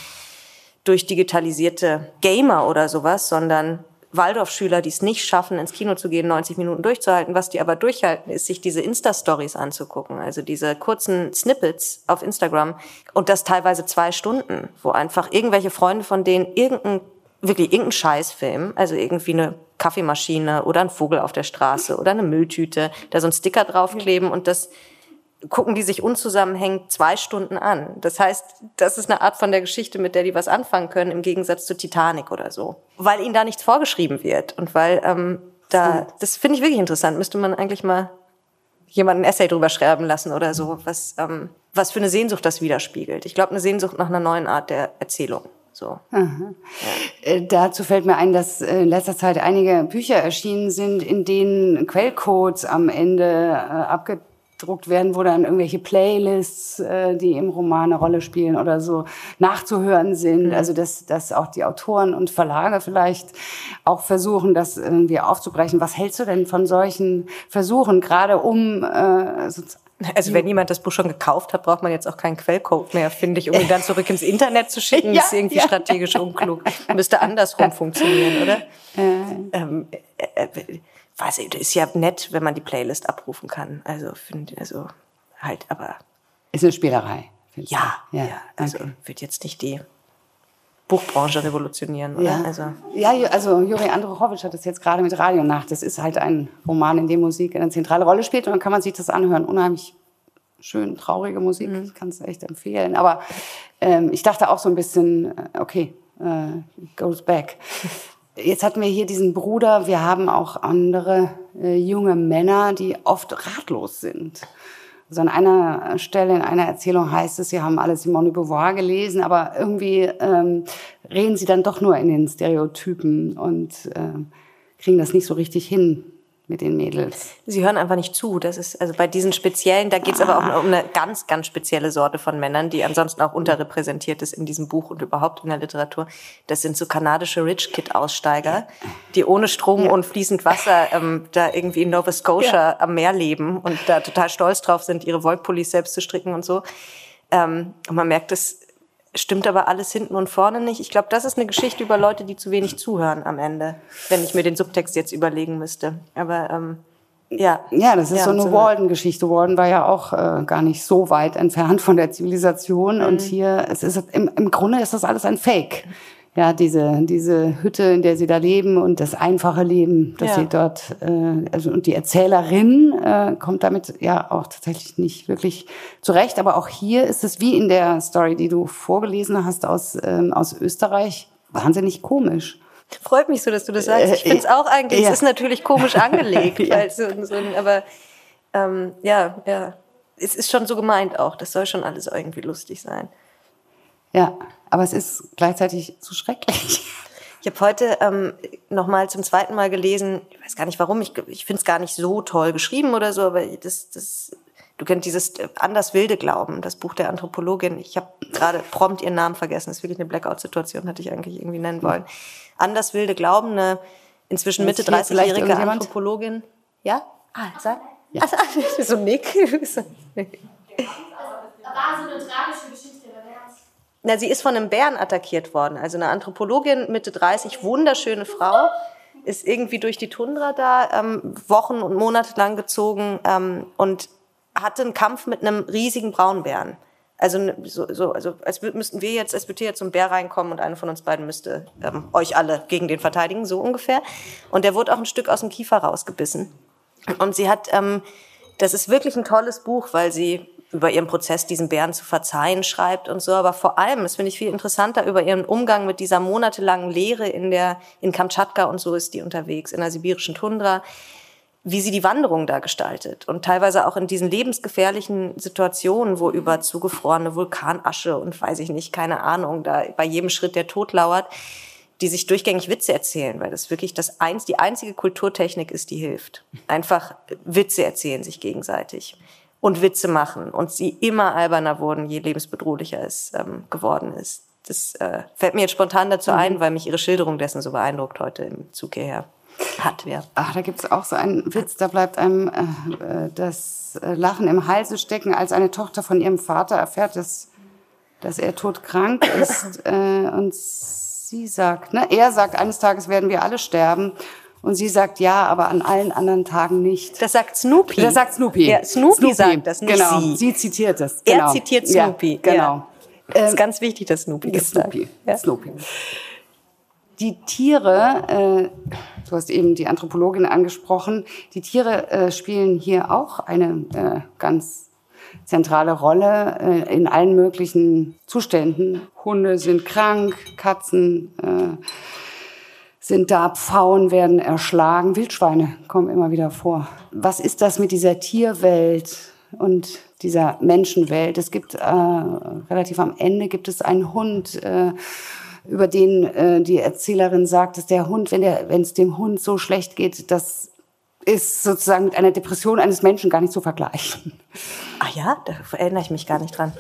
durchdigitalisierte Gamer oder sowas, sondern Waldorfschüler, die es nicht schaffen, ins Kino zu gehen, 90 Minuten durchzuhalten. Was die aber durchhalten, ist, sich diese Insta-Stories anzugucken. Also diese kurzen Snippets auf Instagram und das teilweise zwei Stunden, wo einfach irgendwelche Freunde von denen irgendein, wirklich irgendein Scheißfilm, also irgendwie eine Kaffeemaschine oder ein Vogel auf der Straße oder eine Mülltüte, da so ein Sticker draufkleben und das gucken die sich unzusammenhängend zwei Stunden an. Das heißt, das ist eine Art von der Geschichte, mit der die was anfangen können, im Gegensatz zu Titanic oder so. Weil ihnen da nichts vorgeschrieben wird und weil ähm, da, das finde ich wirklich interessant. Müsste man eigentlich mal jemanden ein Essay drüber schreiben lassen oder so, was, ähm, was für eine Sehnsucht das widerspiegelt. Ich glaube, eine Sehnsucht nach einer neuen Art der Erzählung. So. Ja. Äh, dazu fällt mir ein, dass in letzter Zeit einige Bücher erschienen sind, in denen Quellcodes am Ende äh, abge gedruckt werden, wo dann irgendwelche Playlists, äh, die im Roman eine Rolle spielen oder so, nachzuhören sind. Mhm. Also dass, dass auch die Autoren und Verlage vielleicht auch versuchen, das irgendwie aufzubrechen. Was hältst du denn von solchen Versuchen, gerade um äh, also wenn jemand das Buch schon gekauft hat, braucht man jetzt auch keinen Quellcode mehr, finde ich, um ihn dann zurück ins Internet zu schicken. ja, das ist irgendwie ja. strategisch unklug. Müsste andersrum funktionieren, oder? Äh. Ähm, äh, äh weiß ich, ist ja nett, wenn man die Playlist abrufen kann. Also finde also halt, aber ist eine Spielerei. Ja, ja, ja, also okay. wird jetzt nicht die Buchbranche revolutionieren, oder? Ja, also, ja, also Juri Andruchowitsch hat das jetzt gerade mit Radio nach. Das ist halt ein Roman, in dem Musik eine zentrale Rolle spielt und dann kann man sich das anhören. Unheimlich schön, traurige Musik, mhm. ich kann es echt empfehlen. Aber ähm, ich dachte auch so ein bisschen, äh, okay, äh, goes back. Jetzt hatten wir hier diesen Bruder, wir haben auch andere äh, junge Männer, die oft ratlos sind. Also an einer Stelle in einer Erzählung heißt es, sie haben alle Simone de Beauvoir gelesen, aber irgendwie ähm, reden sie dann doch nur in den Stereotypen und äh, kriegen das nicht so richtig hin, mit den Mädels. Sie hören einfach nicht zu. Das ist also bei diesen speziellen, da geht es ah. aber auch ah. um eine ganz, ganz spezielle Sorte von Männern, die ansonsten auch unterrepräsentiert ist in diesem Buch und überhaupt in der Literatur. Das sind so kanadische Rich Kid Aussteiger, die ohne Strom ja. und fließend Wasser ähm, da irgendwie in Nova Scotia ja. am Meer leben und da total stolz drauf sind, ihre Wollpullis selbst zu stricken und so. Ähm, und man merkt, das stimmt aber alles hinten und vorne nicht. Ich glaube, das ist eine Geschichte über Leute, die zu wenig zuhören am Ende, wenn ich mir den Subtext jetzt überlegen müsste. Aber ähm, ja. Ja, das ist ja, so eine so Walden-Geschichte. Walden war ja auch äh, gar nicht so weit entfernt von der Zivilisation. Mhm. Und hier, es ist im, im Grunde ist das alles ein Fake ja, diese, diese Hütte, in der sie da leben und das einfache Leben, das ja. sie dort, äh, also und die Erzählerin äh, kommt damit ja auch tatsächlich nicht wirklich zurecht. Aber auch hier ist es wie in der Story, die du vorgelesen hast aus, ähm, aus Österreich, wahnsinnig komisch. Freut mich so, dass du das sagst. Ich finde es auch eigentlich, ja. es ist natürlich komisch angelegt, weil so, so, aber ähm, ja, ja, es ist schon so gemeint auch. Das soll schon alles irgendwie lustig sein. Ja, aber es ist gleichzeitig so schrecklich. Ich habe heute ähm, noch mal zum zweiten Mal gelesen, ich weiß gar nicht warum, ich, ich finde es gar nicht so toll geschrieben oder so, aber das, das, du kennst dieses äh, Anders wilde Glauben, das Buch der Anthropologin. Ich habe gerade prompt ihren Namen vergessen, das ist wirklich eine Blackout-Situation, hatte ich eigentlich irgendwie nennen wollen. Anders wilde Glauben, eine inzwischen Mitte 30-jährige Anthropologin. Ja? Ah, sag. Ja. Also, so Nick. Da war so eine tragische Geschichte na, sie ist von einem Bären attackiert worden. Also eine Anthropologin, Mitte 30, wunderschöne Frau, ist irgendwie durch die Tundra da ähm, Wochen und Monate lang gezogen ähm, und hatte einen Kampf mit einem riesigen Braunbären. Also, so, so, also als müssten wir jetzt, als würde jetzt so ein Bär reinkommen und eine von uns beiden müsste ähm, euch alle gegen den verteidigen, so ungefähr. Und der wurde auch ein Stück aus dem Kiefer rausgebissen. Und sie hat, ähm, das ist wirklich ein tolles Buch, weil sie über ihren Prozess, diesen Bären zu verzeihen, schreibt und so. Aber vor allem, das finde ich viel interessanter, über ihren Umgang mit dieser monatelangen Lehre in der, in Kamtschatka und so ist die unterwegs, in der sibirischen Tundra, wie sie die Wanderung da gestaltet. Und teilweise auch in diesen lebensgefährlichen Situationen, wo über zugefrorene Vulkanasche und weiß ich nicht, keine Ahnung, da bei jedem Schritt der Tod lauert, die sich durchgängig Witze erzählen, weil das wirklich das eins, die einzige Kulturtechnik ist, die hilft. Einfach Witze erzählen sich gegenseitig und Witze machen und sie immer alberner wurden, je lebensbedrohlicher es ähm, geworden ist. Das äh, fällt mir jetzt spontan dazu ein, mhm. weil mich ihre Schilderung dessen so beeindruckt heute im Zug hierher hat. Ja. Ach, da gibt's auch so einen Witz, da bleibt einem äh, äh das Lachen im Halse stecken, als eine Tochter von ihrem Vater erfährt, dass dass er todkrank ist äh, und sie sagt, ne, er sagt, eines Tages werden wir alle sterben. Und sie sagt, ja, aber an allen anderen Tagen nicht. Das sagt Snoopy. Das sagt Snoopy. Ja, Snoopy, Snoopy. sagt das, nicht genau. sie. Sie zitiert es. Genau. Er zitiert Snoopy. Ja, genau. Ja. Das ist ganz wichtig, dass Snoopy das Snoopy. sagt. Snoopy. Die Tiere, äh, du hast eben die Anthropologin angesprochen, die Tiere äh, spielen hier auch eine äh, ganz zentrale Rolle äh, in allen möglichen Zuständen. Hunde sind krank, Katzen äh, sind da, Pfauen werden erschlagen, Wildschweine kommen immer wieder vor. Was ist das mit dieser Tierwelt und dieser Menschenwelt? Es gibt äh, relativ am Ende gibt es einen Hund, äh, über den äh, die Erzählerin sagt, dass der Hund, wenn es dem Hund so schlecht geht, das ist sozusagen mit einer Depression eines Menschen gar nicht zu vergleichen. Ach ja, da erinnere ich mich gar nicht dran.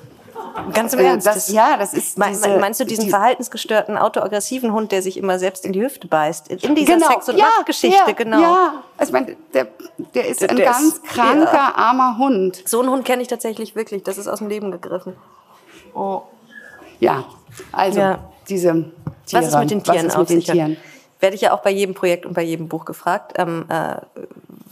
Ganz im Äh, Ernst. das, ja, das ist diese, Meinst du diesen die- verhaltensgestörten, autoaggressiven Hund, der sich immer selbst in die Hüfte beißt? In dieser genau, Sex- und ja, Machtgeschichte, ja, genau. Ja, also ich meine, der, der ist Der- ein der ganz ist- kranker, ja. armer Hund. So einen Hund kenne ich tatsächlich wirklich. Das ist aus dem Leben gegriffen. Oh. Ja, also Ja. diese Tiere. Was ist mit den Tieren Was ist? Tieren? Werde ich ja auch bei jedem Projekt und bei jedem Buch gefragt. Ähm, äh,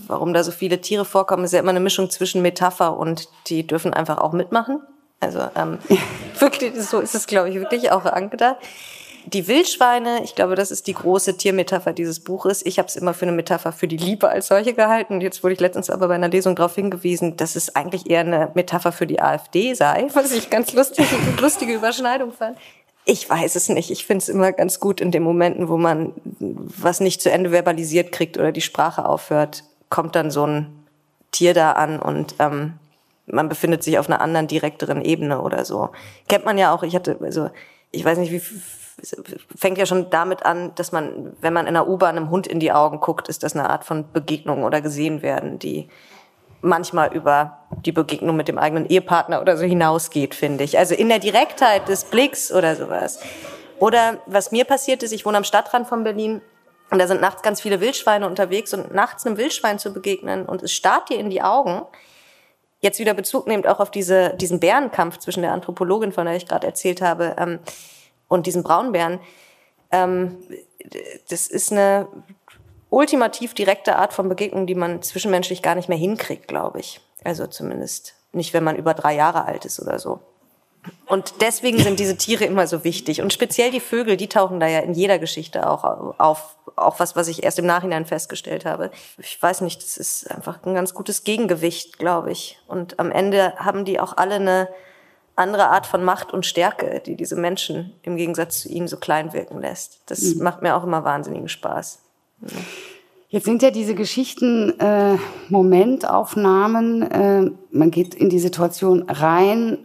warum da so viele Tiere vorkommen, ist ja immer eine Mischung zwischen Metapher und die dürfen einfach auch mitmachen. Also ähm, wirklich, so ist es, glaube ich, wirklich auch angedacht. Die Wildschweine, ich glaube, das ist die große Tiermetapher dieses Buches. Ich habe es immer für eine Metapher für die Liebe als solche gehalten. Jetzt wurde ich letztens aber bei einer Lesung darauf hingewiesen, dass es eigentlich eher eine Metapher für die AfD sei, was ich ganz lustig, lustige Überschneidung fand. Ich weiß es nicht. Ich finde es immer ganz gut in den Momenten, wo man was nicht zu Ende verbalisiert kriegt oder die Sprache aufhört, kommt dann so ein Tier da an und ähm, man befindet sich auf einer anderen, direkteren Ebene oder so. Kennt man ja auch, ich hatte, also ich weiß nicht, wie fängt ja schon damit an, dass man, wenn man in einer U-Bahn einem Hund in die Augen guckt, ist das eine Art von Begegnung oder gesehen werden, die manchmal über die Begegnung mit dem eigenen Ehepartner oder so hinausgeht, finde ich. Also in der Direktheit des Blicks oder sowas. Oder was mir passiert ist, ich wohne am Stadtrand von Berlin und da sind nachts ganz viele Wildschweine unterwegs und nachts einem Wildschwein zu begegnen und es starrt dir in die Augen. Jetzt wieder Bezug nehmt auch auf diese, diesen Bärenkampf zwischen der Anthropologin, von der ich gerade erzählt habe, ähm, und diesem Braunbären. Ähm, das ist eine ultimativ direkte Art von Begegnung, die man zwischenmenschlich gar nicht mehr hinkriegt, glaube ich. Also zumindest nicht, wenn man über drei Jahre alt ist oder so. Und deswegen sind diese Tiere immer so wichtig. Und speziell die Vögel, die tauchen da ja in jeder Geschichte auch auf. Auch was, was ich erst im Nachhinein festgestellt habe. Ich weiß nicht, das ist einfach ein ganz gutes Gegengewicht, glaube ich. Und am Ende haben die auch alle eine andere Art von Macht und Stärke, die diese Menschen im Gegensatz zu ihnen so klein wirken lässt. Das macht mir auch immer wahnsinnigen Spaß. Jetzt sind ja diese Geschichten äh, Momentaufnahmen. Äh, man geht in die Situation rein.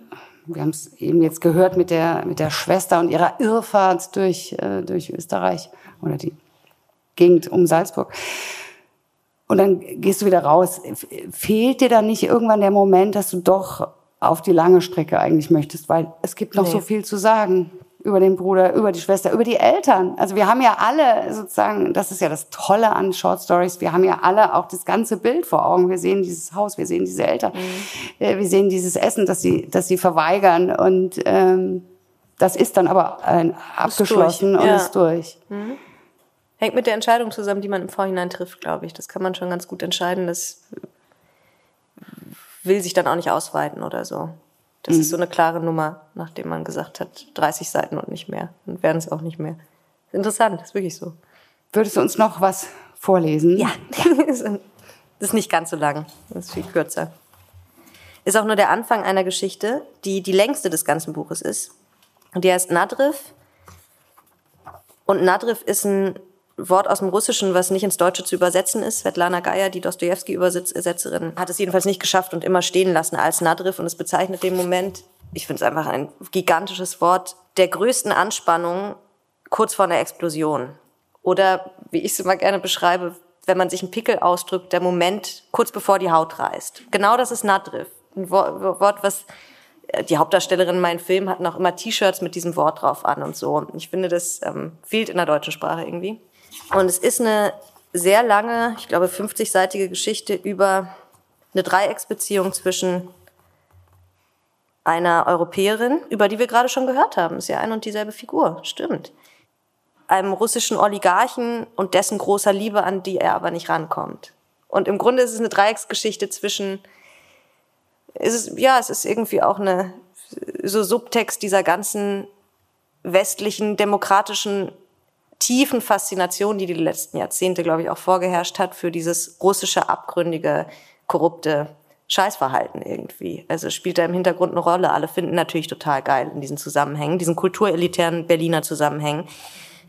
Wir haben es eben jetzt gehört mit der mit der Schwester und ihrer Irrfahrt durch äh, durch Österreich oder die Gegend um Salzburg. Und dann gehst du wieder raus. Fehlt dir dann nicht irgendwann der Moment, dass du doch auf die lange Strecke eigentlich möchtest, weil es gibt noch Nee. so viel zu sagen über den Bruder, über die Schwester, über die Eltern. Also wir haben ja alle sozusagen, das ist ja das Tolle an Short Stories, wir haben ja alle auch das ganze Bild vor Augen. Wir sehen dieses Haus, wir sehen diese Eltern, äh, wir sehen dieses Essen, das sie, das sie verweigern und ähm, das ist dann aber äh, abgeschlossen durch, und ja. ist durch. Hängt mit der Entscheidung zusammen, die man im Vorhinein trifft, glaube ich. Das kann man schon ganz gut entscheiden. Das will sich dann auch nicht ausweiten oder so. Das ist so eine klare Nummer, nachdem man gesagt hat, 30 Seiten und nicht mehr. Und werden es auch nicht mehr. Interessant, ist wirklich so. Würdest du uns noch was vorlesen? Ja, das ist nicht ganz so lang. Das ist viel kürzer. Ist auch nur der Anfang einer Geschichte, die die längste des ganzen Buches ist. Und die heißt Nadriv. Und Nadriv ist ein Wort aus dem Russischen, was nicht ins Deutsche zu übersetzen ist. Svetlana Geier, die Dostoevsky-Übersetzerin, hat es jedenfalls nicht geschafft und immer stehen lassen als Nadriv. Und es bezeichnet den Moment, ich finde es einfach ein gigantisches Wort, der größten Anspannung kurz vor einer Explosion. Oder, wie ich es immer gerne beschreibe, wenn man sich einen Pickel ausdrückt, der Moment kurz bevor die Haut reißt. Genau das ist Nadriv. Ein Wo- Wort, was äh, die Hauptdarstellerin in meinem Film hatten auch immer T-Shirts mit diesem Wort drauf an und so. Ich finde, das ähm, fehlt in der deutschen Sprache irgendwie. Und es ist eine sehr lange, ich glaube 50-seitige Geschichte über eine Dreiecksbeziehung zwischen einer Europäerin, über die wir gerade schon gehört haben. Ist ja ein und dieselbe Figur, stimmt. Einem russischen Oligarchen und dessen großer Liebe, an die er aber nicht rankommt. Und im Grunde ist es eine Dreiecksgeschichte zwischen, ist es, ja, es ist irgendwie auch eine, so Subtext dieser ganzen westlichen, demokratischen, tiefen Faszination, die die letzten Jahrzehnte, glaube ich, auch vorgeherrscht hat für dieses russische, abgründige, korrupte Scheißverhalten irgendwie. Also spielt da im Hintergrund eine Rolle. Alle finden natürlich total geil in diesen Zusammenhängen, diesen kulturelitären Berliner Zusammenhängen,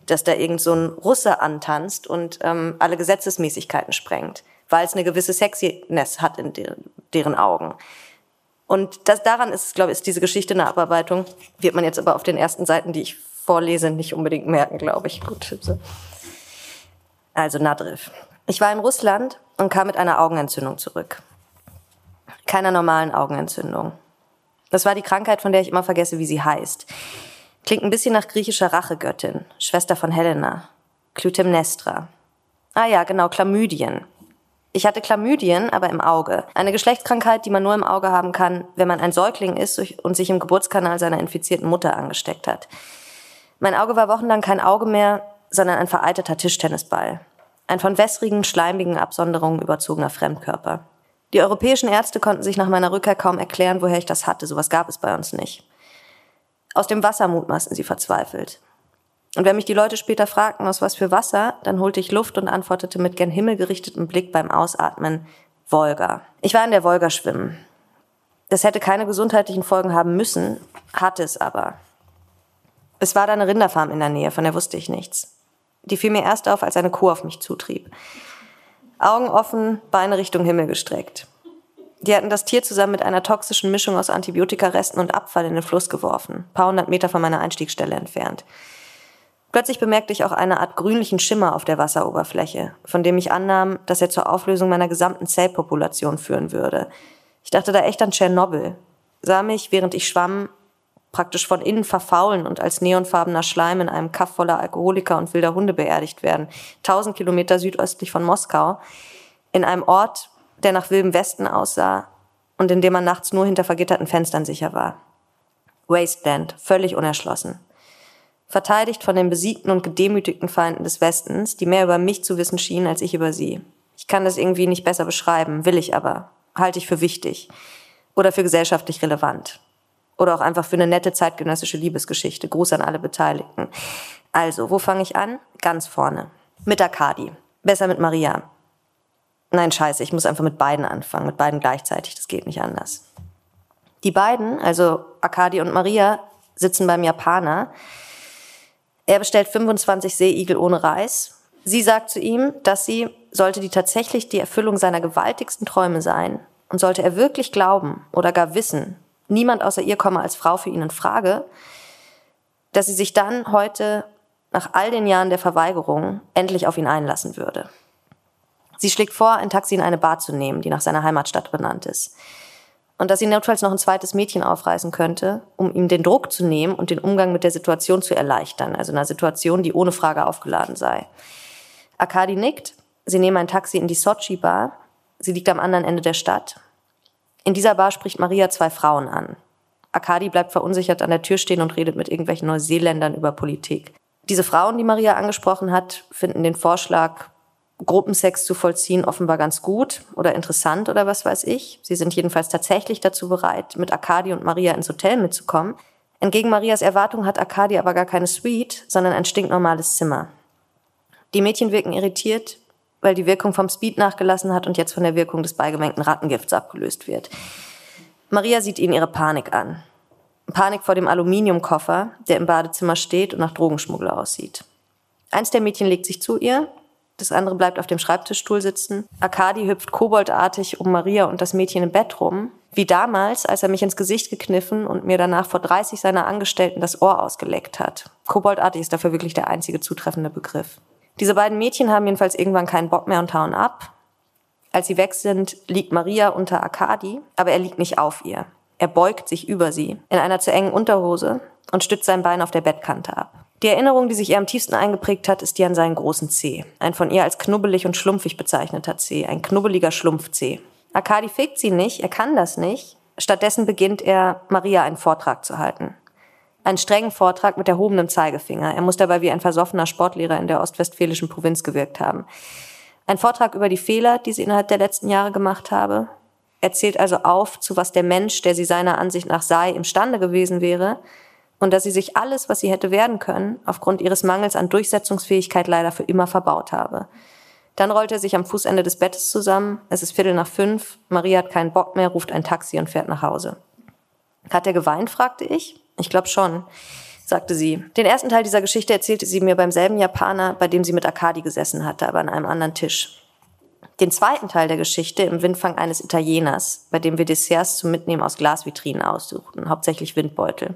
dass da irgend so ein Russe antanzt und ähm, alle Gesetzesmäßigkeiten sprengt, weil es eine gewisse Sexiness hat in deren, deren Augen. Und das, daran ist, glaube ich, ist diese Geschichte eine Abarbeitung. Wird man jetzt aber auf den ersten Seiten, die ich vorlese, nicht unbedingt merken, glaube ich. Gut. Also Nadriv. Ich war in Russland und kam mit einer Augenentzündung zurück keiner normalen Augenentzündung. Das war die Krankheit, von der ich immer vergesse, wie sie heißt. Klingt ein bisschen nach griechischer Rachegöttin, Schwester von Helena. Clytemnestra. Ah ja, genau, Chlamydien. Ich hatte Chlamydien, aber im Auge. Eine Geschlechtskrankheit, die man nur im Auge haben kann, wenn man ein Säugling ist und sich im Geburtskanal seiner infizierten Mutter angesteckt hat. Mein Auge war wochenlang kein Auge mehr, sondern ein vereiterter Tischtennisball. Ein von wässrigen, schleimigen Absonderungen überzogener Fremdkörper. Die europäischen Ärzte konnten sich nach meiner Rückkehr kaum erklären, woher ich das hatte. Sowas gab es bei uns nicht. Aus dem Wasser mutmaßten sie verzweifelt. Und wenn mich die Leute später fragten, aus was für Wasser, dann holte ich Luft und antwortete mit gen Himmel gerichtetem Blick beim Ausatmen Wolga. Ich war in der Wolga schwimmen. Das hätte keine gesundheitlichen Folgen haben müssen, hatte es aber. Es war da eine Rinderfarm in der Nähe, von der wusste ich nichts. Die fiel mir erst auf, als eine Kuh auf mich zutrieb. Augen offen, Beine Richtung Himmel gestreckt. Die hatten das Tier zusammen mit einer toxischen Mischung aus Antibiotikaresten und Abfall in den Fluss geworfen, paar hundert Meter von meiner Einstiegsstelle entfernt. Plötzlich bemerkte ich auch eine Art grünlichen Schimmer auf der Wasseroberfläche, von dem ich annahm, dass er zur Auflösung meiner gesamten Zellpopulation führen würde. Ich dachte da echt an Tschernobyl, sah mich, während ich schwamm, praktisch von innen verfaulen und als neonfarbener Schleim in einem Kaff voller Alkoholiker und wilder Hunde beerdigt werden, tausend Kilometer südöstlich von Moskau, in einem Ort, der nach wildem Westen aussah und in dem man nachts nur hinter vergitterten Fenstern sicher war. Wasteland, völlig unerschlossen. Verteidigt von den besiegten und gedemütigten Feinden des Westens, die mehr über mich zu wissen schienen als ich über sie. Ich kann das irgendwie nicht besser beschreiben, will ich aber. Halte ich für wichtig. Oder für gesellschaftlich relevant oder auch einfach für eine nette zeitgenössische Liebesgeschichte. Gruß an alle Beteiligten. Also, wo fange ich an? Ganz vorne. Mit Akadi. Besser mit Maria. Nein, scheiße, ich muss einfach mit beiden anfangen, mit beiden gleichzeitig, das geht nicht anders. Die beiden, also Akadi und Maria, sitzen beim Japaner. Er bestellt 25 Seeigel ohne Reis. Sie sagt zu ihm, dass sie, sollte die tatsächlich die Erfüllung seiner gewaltigsten Träume sein, und sollte er wirklich glauben oder gar wissen, niemand außer ihr komme als Frau für ihn in Frage, dass sie sich dann heute nach all den Jahren der Verweigerung endlich auf ihn einlassen würde. Sie schlägt vor, ein Taxi in eine Bar zu nehmen, die nach seiner Heimatstadt benannt ist. Und dass sie notfalls noch ein zweites Mädchen aufreißen könnte, um ihm den Druck zu nehmen und den Umgang mit der Situation zu erleichtern, also einer Situation, die ohne Frage aufgeladen sei. Akadi nickt, sie nehmen ein Taxi in die Sochi-Bar, sie liegt am anderen Ende der Stadt in dieser Bar spricht Maria zwei Frauen an. Akadi bleibt verunsichert an der Tür stehen und redet mit irgendwelchen Neuseeländern über Politik. Diese Frauen, die Maria angesprochen hat, finden den Vorschlag, Gruppensex zu vollziehen, offenbar ganz gut oder interessant oder was weiß ich. Sie sind jedenfalls tatsächlich dazu bereit, mit Akadi und Maria ins Hotel mitzukommen. Entgegen Marias Erwartung hat Akadi aber gar keine Suite, sondern ein stinknormales Zimmer. Die Mädchen wirken irritiert, weil die Wirkung vom Speed nachgelassen hat und jetzt von der Wirkung des beigemengten Rattengifts abgelöst wird. Maria sieht ihnen ihre Panik an. Panik vor dem Aluminiumkoffer, der im Badezimmer steht und nach Drogenschmuggler aussieht. Eins der Mädchen legt sich zu ihr, das andere bleibt auf dem Schreibtischstuhl sitzen. Akadi hüpft koboldartig um Maria und das Mädchen im Bett rum, wie damals, als er mich ins Gesicht gekniffen und mir danach vor 30 seiner Angestellten das Ohr ausgeleckt hat. Koboldartig ist dafür wirklich der einzige zutreffende Begriff. Diese beiden Mädchen haben jedenfalls irgendwann keinen Bock mehr und hauen ab. Als sie weg sind, liegt Maria unter Akadi, aber er liegt nicht auf ihr. Er beugt sich über sie in einer zu engen Unterhose und stützt sein Bein auf der Bettkante ab. Die Erinnerung, die sich ihr am tiefsten eingeprägt hat, ist die an seinen großen Zeh. Ein von ihr als knubbelig und schlumpfig bezeichneter Zeh. Ein knubbeliger Schlumpfzeh. Akadi fickt sie nicht, er kann das nicht, Stattdessen beginnt er, Maria einen Vortrag zu halten. Einen strengen Vortrag mit erhobenem Zeigefinger. Er muss dabei wie ein versoffener Sportlehrer in der ostwestfälischen Provinz gewirkt haben. Ein Vortrag über die Fehler, die sie innerhalb der letzten Jahre gemacht habe. Er zählt also auf, zu was der Mensch, der sie seiner Ansicht nach sei, imstande gewesen wäre und dass sie sich alles, was sie hätte werden können, aufgrund ihres Mangels an Durchsetzungsfähigkeit leider für immer verbaut habe. Dann rollt er sich am Fußende des Bettes zusammen. Es ist Viertel nach fünf. Maria hat keinen Bock mehr, ruft ein Taxi und fährt nach Hause. Hat er geweint, fragte ich. Ich glaube schon, sagte sie. Den ersten Teil dieser Geschichte erzählte sie mir beim selben Japaner, bei dem sie mit Akadi gesessen hatte, aber an einem anderen Tisch. Den zweiten Teil der Geschichte im Windfang eines Italieners, bei dem wir Desserts zum Mitnehmen aus Glasvitrinen aussuchten, hauptsächlich Windbeutel.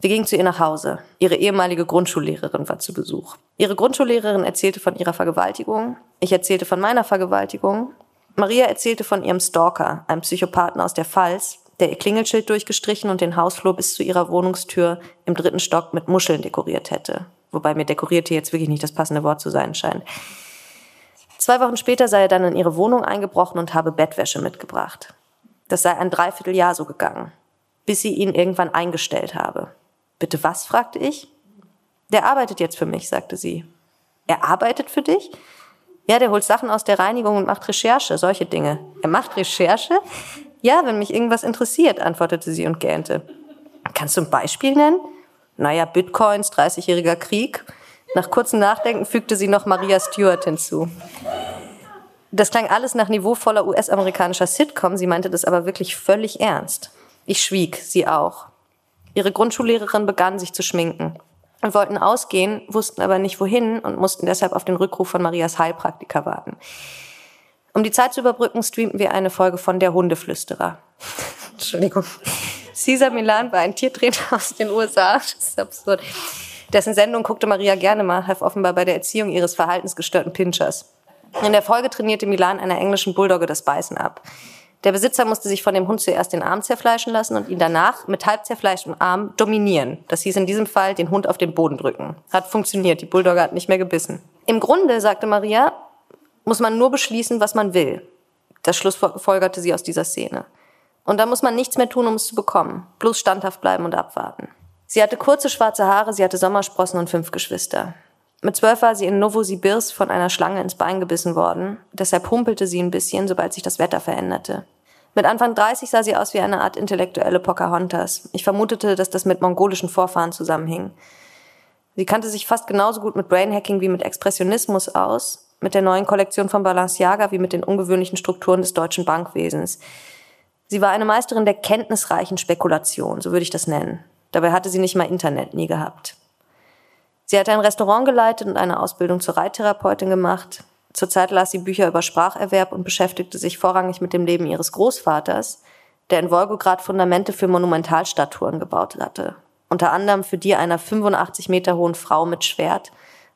Wir gingen zu ihr nach Hause. Ihre ehemalige Grundschullehrerin war zu Besuch. Ihre Grundschullehrerin erzählte von ihrer Vergewaltigung. Ich erzählte von meiner Vergewaltigung. Maria erzählte von ihrem Stalker, einem Psychopathen aus der Pfalz, der ihr Klingelschild durchgestrichen und den Hausflur bis zu ihrer Wohnungstür im dritten Stock mit Muscheln dekoriert hätte. Wobei mir dekorierte jetzt wirklich nicht das passende Wort zu sein scheint. Zwei Wochen später sei er dann in ihre Wohnung eingebrochen und habe Bettwäsche mitgebracht. Das sei ein Dreivierteljahr so gegangen, bis sie ihn irgendwann eingestellt habe. Bitte was? fragte ich. Der arbeitet jetzt für mich, sagte sie. Er arbeitet für dich? Ja, der holt Sachen aus der Reinigung und macht Recherche, solche Dinge. Er macht Recherche? Ja, wenn mich irgendwas interessiert, antwortete sie und gähnte. Kannst du ein Beispiel nennen? Naja, Bitcoins, 30-jähriger Krieg. Nach kurzem Nachdenken fügte sie noch Maria Stewart hinzu. Das klang alles nach niveauvoller US-amerikanischer Sitcom, sie meinte das aber wirklich völlig ernst. Ich schwieg, sie auch. Ihre Grundschullehrerin begann sich zu schminken. Wir wollten ausgehen, wussten aber nicht wohin und mussten deshalb auf den Rückruf von Marias Heilpraktiker warten. Um die Zeit zu überbrücken, streamten wir eine Folge von Der Hundeflüsterer. Entschuldigung. Caesar Milan war ein Tiertrainer aus den USA. Das ist absurd. Dessen Sendung guckte Maria gerne mal, half offenbar bei der Erziehung ihres verhaltensgestörten Pinchers. In der Folge trainierte Milan einer englischen Bulldogge das Beißen ab. Der Besitzer musste sich von dem Hund zuerst den Arm zerfleischen lassen und ihn danach mit halb zerfleischtem Arm dominieren. Das hieß in diesem Fall den Hund auf den Boden drücken. Hat funktioniert, die Bulldogge hat nicht mehr gebissen. Im Grunde, sagte Maria, muss man nur beschließen, was man will. Das schlussfolgerte sie aus dieser Szene. Und da muss man nichts mehr tun, um es zu bekommen. Bloß standhaft bleiben und abwarten. Sie hatte kurze schwarze Haare, sie hatte Sommersprossen und fünf Geschwister. Mit zwölf war sie in Novosibirsk von einer Schlange ins Bein gebissen worden. Deshalb humpelte sie ein bisschen, sobald sich das Wetter veränderte. Mit Anfang 30 sah sie aus wie eine Art intellektuelle Pocahontas. Ich vermutete, dass das mit mongolischen Vorfahren zusammenhing. Sie kannte sich fast genauso gut mit Brainhacking wie mit Expressionismus aus, mit der neuen Kollektion von Balenciaga wie mit den ungewöhnlichen Strukturen des deutschen Bankwesens. Sie war eine Meisterin der kenntnisreichen Spekulation, so würde ich das nennen. Dabei hatte sie nicht mal Internet nie gehabt. Sie hatte ein Restaurant geleitet und eine Ausbildung zur Reittherapeutin gemacht. Zurzeit las sie Bücher über Spracherwerb und beschäftigte sich vorrangig mit dem Leben ihres Großvaters, der in Wolgograd Fundamente für Monumentalstatuen gebaut hatte. Unter anderem für die einer 85 Meter hohen Frau mit Schwert,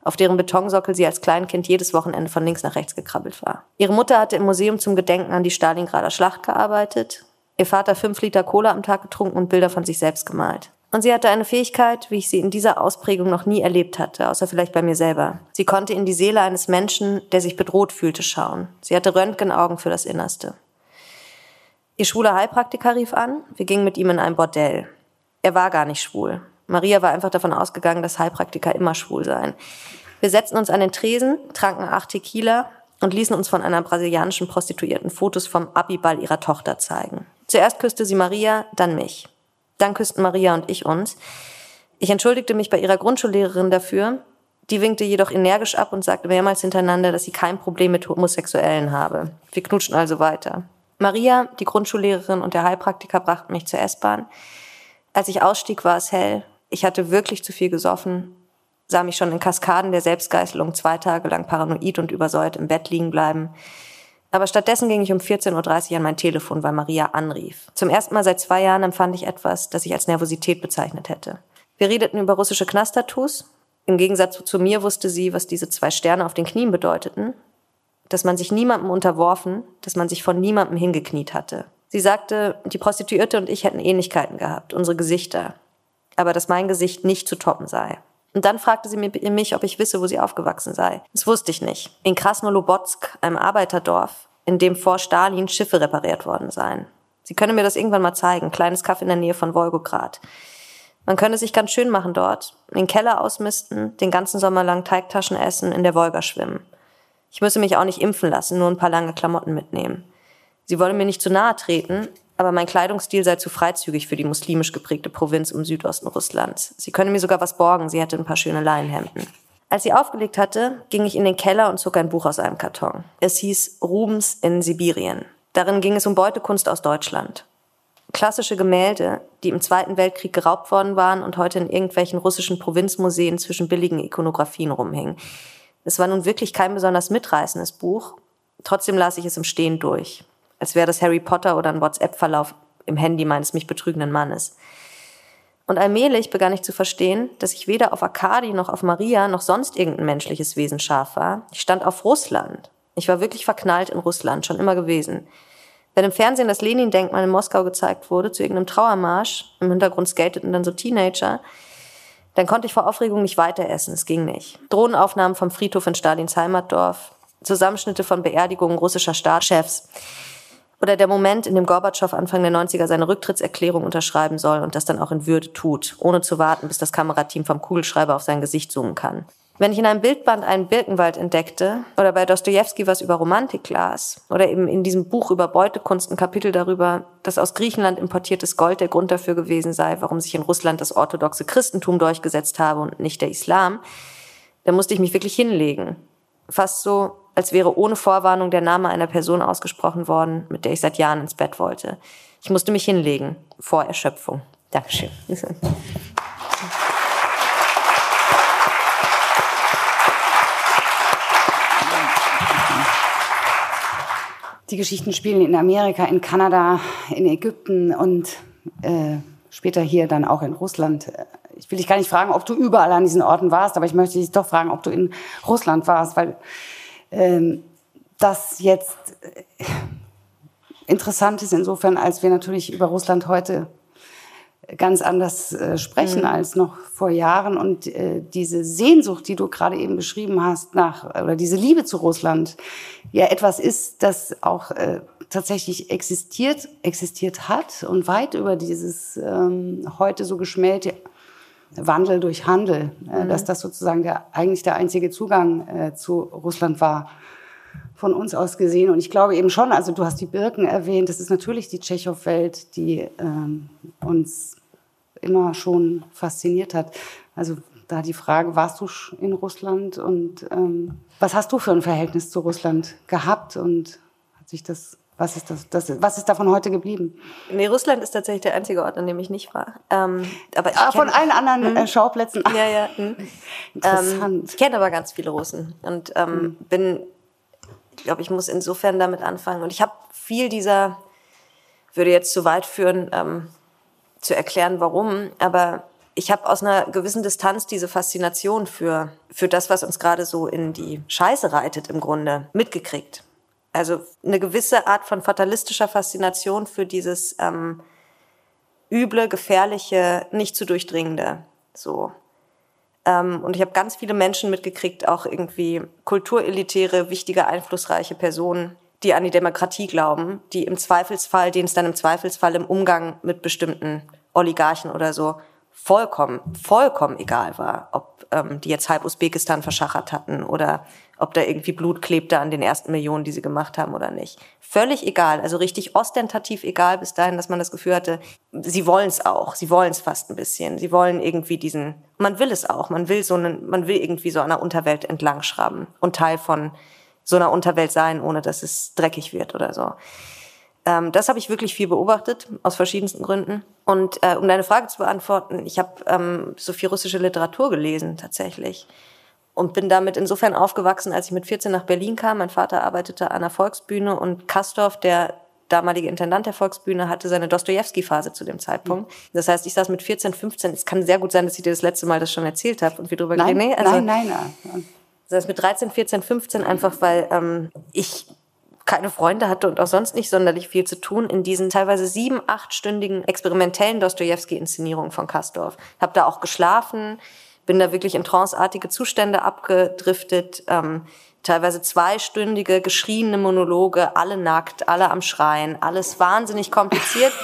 auf deren Betonsockel sie als Kleinkind jedes Wochenende von links nach rechts gekrabbelt war. Ihre Mutter hatte im Museum zum Gedenken an die Stalingrader Schlacht gearbeitet, ihr Vater fünf Liter Cola am Tag getrunken und Bilder von sich selbst gemalt. Und sie hatte eine Fähigkeit, wie ich sie in dieser Ausprägung noch nie erlebt hatte, außer vielleicht bei mir selber. Sie konnte in die Seele eines Menschen, der sich bedroht fühlte, schauen. Sie hatte Röntgenaugen für das Innerste. Ihr schwuler Heilpraktiker rief an. Wir gingen mit ihm in ein Bordell. Er war gar nicht schwul. Maria war einfach davon ausgegangen, dass Heilpraktiker immer schwul seien. Wir setzten uns an den Tresen, tranken acht Tequila und ließen uns von einer brasilianischen Prostituierten Fotos vom Abiball ihrer Tochter zeigen. Zuerst küsste sie Maria, dann mich. Dann küssten Maria und ich uns. Ich entschuldigte mich bei ihrer Grundschullehrerin dafür. Die winkte jedoch energisch ab und sagte mehrmals hintereinander, dass sie kein Problem mit Homosexuellen habe. Wir knutschten also weiter. Maria, die Grundschullehrerin und der Heilpraktiker brachten mich zur S-Bahn. Als ich ausstieg, war es hell. Ich hatte wirklich zu viel gesoffen, sah mich schon in Kaskaden der Selbstgeißelung zwei Tage lang paranoid und übersäuert im Bett liegen bleiben. Aber stattdessen ging ich um 14.30 Uhr an mein Telefon, weil Maria anrief. Zum ersten Mal seit zwei Jahren empfand ich etwas, das ich als Nervosität bezeichnet hätte. Wir redeten über russische Knasttattoos. Im Gegensatz zu mir wusste sie, was diese zwei Sterne auf den Knien bedeuteten. Dass man sich niemandem unterworfen, dass man sich von niemandem hingekniet hatte. Sie sagte, die Prostituierte und ich hätten Ähnlichkeiten gehabt, unsere Gesichter. Aber dass mein Gesicht nicht zu toppen sei. Und dann fragte sie mich, ob ich wisse, wo sie aufgewachsen sei. Das wusste ich nicht. In Krasnolobotsk, einem Arbeiterdorf, in dem vor Stalin Schiffe repariert worden seien. Sie könne mir das irgendwann mal zeigen. Kleines Kaff in der Nähe von Wolgograd. Man könne sich ganz schön machen dort. Den Keller ausmisten, den ganzen Sommer lang Teigtaschen essen, in der Wolga schwimmen. Ich müsse mich auch nicht impfen lassen, nur ein paar lange Klamotten mitnehmen. Sie wolle mir nicht zu nahe treten, aber mein Kleidungsstil sei zu freizügig für die muslimisch geprägte Provinz im Südosten Russlands. Sie könne mir sogar was borgen, sie hätte ein paar schöne Leinenhemden. Als sie aufgelegt hatte, ging ich in den Keller und zog ein Buch aus einem Karton. Es hieß Rubens in Sibirien. Darin ging es um Beutekunst aus Deutschland. Klassische Gemälde, die im Zweiten Weltkrieg geraubt worden waren und heute in irgendwelchen russischen Provinzmuseen zwischen billigen Ikonografien rumhingen. Es war nun wirklich kein besonders mitreißendes Buch, trotzdem las ich es im Stehen durch als wäre das Harry Potter oder ein WhatsApp-Verlauf im Handy meines mich betrügenden Mannes. Und allmählich begann ich zu verstehen, dass ich weder auf Arkadi noch auf Maria noch sonst irgendein menschliches Wesen scharf war. Ich stand auf Russland. Ich war wirklich verknallt in Russland, schon immer gewesen. Wenn im Fernsehen das Lenin-Denkmal in Moskau gezeigt wurde, zu irgendeinem Trauermarsch, im Hintergrund skateten dann so Teenager, dann konnte ich vor Aufregung nicht weiter essen, es ging nicht. Drohnenaufnahmen vom Friedhof in Stalins Heimatdorf, Zusammenschnitte von Beerdigungen russischer Staatschefs, oder der Moment, in dem Gorbatschow Anfang der 90er seine Rücktrittserklärung unterschreiben soll und das dann auch in Würde tut, ohne zu warten, bis das Kamerateam vom Kugelschreiber auf sein Gesicht zoomen kann. Wenn ich in einem Bildband einen Birkenwald entdeckte oder bei Dostoevsky was über Romantik las oder eben in diesem Buch über Beutekunst ein Kapitel darüber, dass aus Griechenland importiertes Gold der Grund dafür gewesen sei, warum sich in Russland das orthodoxe Christentum durchgesetzt habe und nicht der Islam, dann musste ich mich wirklich hinlegen. Fast so, als wäre ohne Vorwarnung der Name einer Person ausgesprochen worden, mit der ich seit Jahren ins Bett wollte. Ich musste mich hinlegen, vor Erschöpfung. Dankeschön. Die Geschichten spielen in Amerika, in Kanada, in Ägypten und äh, später hier dann auch in Russland. Ich will dich gar nicht fragen, ob du überall an diesen Orten warst, aber ich möchte dich doch fragen, ob du in Russland warst, weil das jetzt äh, interessant ist insofern, als wir natürlich über Russland heute ganz anders äh, sprechen mhm. als noch vor Jahren und äh, diese Sehnsucht, die du gerade eben beschrieben hast nach oder diese Liebe zu Russland ja etwas ist, das auch äh, tatsächlich existiert, existiert hat und weit über dieses ähm, heute so geschmähte Wandel durch Handel, äh, mhm. dass das sozusagen der, eigentlich der einzige Zugang äh, zu Russland war von uns aus gesehen. Und ich glaube eben schon, also du hast die Birken erwähnt, das ist natürlich die Tschechow-Welt, die ähm, uns immer schon fasziniert hat. Also da die Frage, warst du in Russland und ähm, was hast du für ein Verhältnis zu Russland gehabt und hat sich das was ist, das, das, was ist davon heute geblieben? Nee, Russland ist tatsächlich der einzige Ort, an dem ich nicht war. Ähm, aber ich ah, von allen anderen äh, Schauplätzen. Ja, ja. Mh. Interessant. Ähm, ich kenne aber ganz viele Russen und ähm, mhm. bin, ich glaube, ich muss insofern damit anfangen. Und ich habe viel dieser, würde jetzt zu weit führen, ähm, zu erklären, warum, aber ich habe aus einer gewissen Distanz diese Faszination für, für das, was uns gerade so in die Scheiße reitet, im Grunde mitgekriegt. Also eine gewisse Art von fatalistischer Faszination für dieses ähm, üble, gefährliche, nicht zu durchdringende. So. Ähm, und ich habe ganz viele Menschen mitgekriegt, auch irgendwie kulturelitäre, wichtige, einflussreiche Personen, die an die Demokratie glauben, die im Zweifelsfall, denen es dann im Zweifelsfall im Umgang mit bestimmten Oligarchen oder so vollkommen, vollkommen egal war, ob ähm, die jetzt halb Usbekistan verschachert hatten oder ob da irgendwie Blut klebte an den ersten Millionen, die sie gemacht haben oder nicht. Völlig egal, also richtig ostentativ egal bis dahin, dass man das Gefühl hatte, sie wollen es auch, sie wollen es fast ein bisschen, sie wollen irgendwie diesen, man will es auch, man will so einen, man will irgendwie so einer Unterwelt entlang schraben und Teil von so einer Unterwelt sein, ohne dass es dreckig wird oder so. Ähm, das habe ich wirklich viel beobachtet, aus verschiedensten Gründen. Und äh, um deine Frage zu beantworten, ich habe ähm, so viel russische Literatur gelesen tatsächlich und bin damit insofern aufgewachsen, als ich mit 14 nach Berlin kam. Mein Vater arbeitete an der Volksbühne und Kastorf, der damalige Intendant der Volksbühne, hatte seine Dostoevsky-Phase zu dem Zeitpunkt. Mhm. Das heißt, ich saß mit 14, 15, es kann sehr gut sein, dass ich dir das letzte Mal das schon erzählt habe und wir drüber nein, nee, also, nein, nein, nein. Das heißt, mit 13, 14, 15 einfach, weil ähm, ich keine Freunde hatte und auch sonst nicht sonderlich viel zu tun in diesen teilweise sieben, achtstündigen experimentellen Dostoevsky-Inszenierungen von Kastorf. Hab da auch geschlafen, bin da wirklich in tranceartige Zustände abgedriftet. Ähm, teilweise zweistündige geschriene Monologe, alle nackt, alle am Schreien, alles wahnsinnig kompliziert.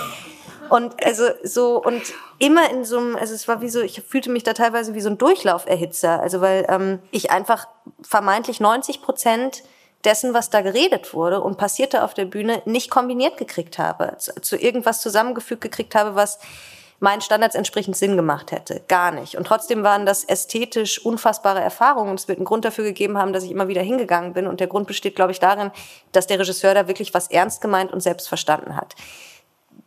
Und also so und immer in so einem, also es war wie so, ich fühlte mich da teilweise wie so ein Durchlauferhitzer, also weil ähm, ich einfach vermeintlich 90 Prozent dessen, was da geredet wurde und passierte auf der Bühne, nicht kombiniert gekriegt habe, zu, zu irgendwas zusammengefügt gekriegt habe, was meinen Standards entsprechend Sinn gemacht hätte. Gar nicht. Und trotzdem waren das ästhetisch unfassbare Erfahrungen. Und es wird einen Grund dafür gegeben haben, dass ich immer wieder hingegangen bin. Und der Grund besteht, glaube ich, darin, dass der Regisseur da wirklich was ernst gemeint und selbst verstanden hat.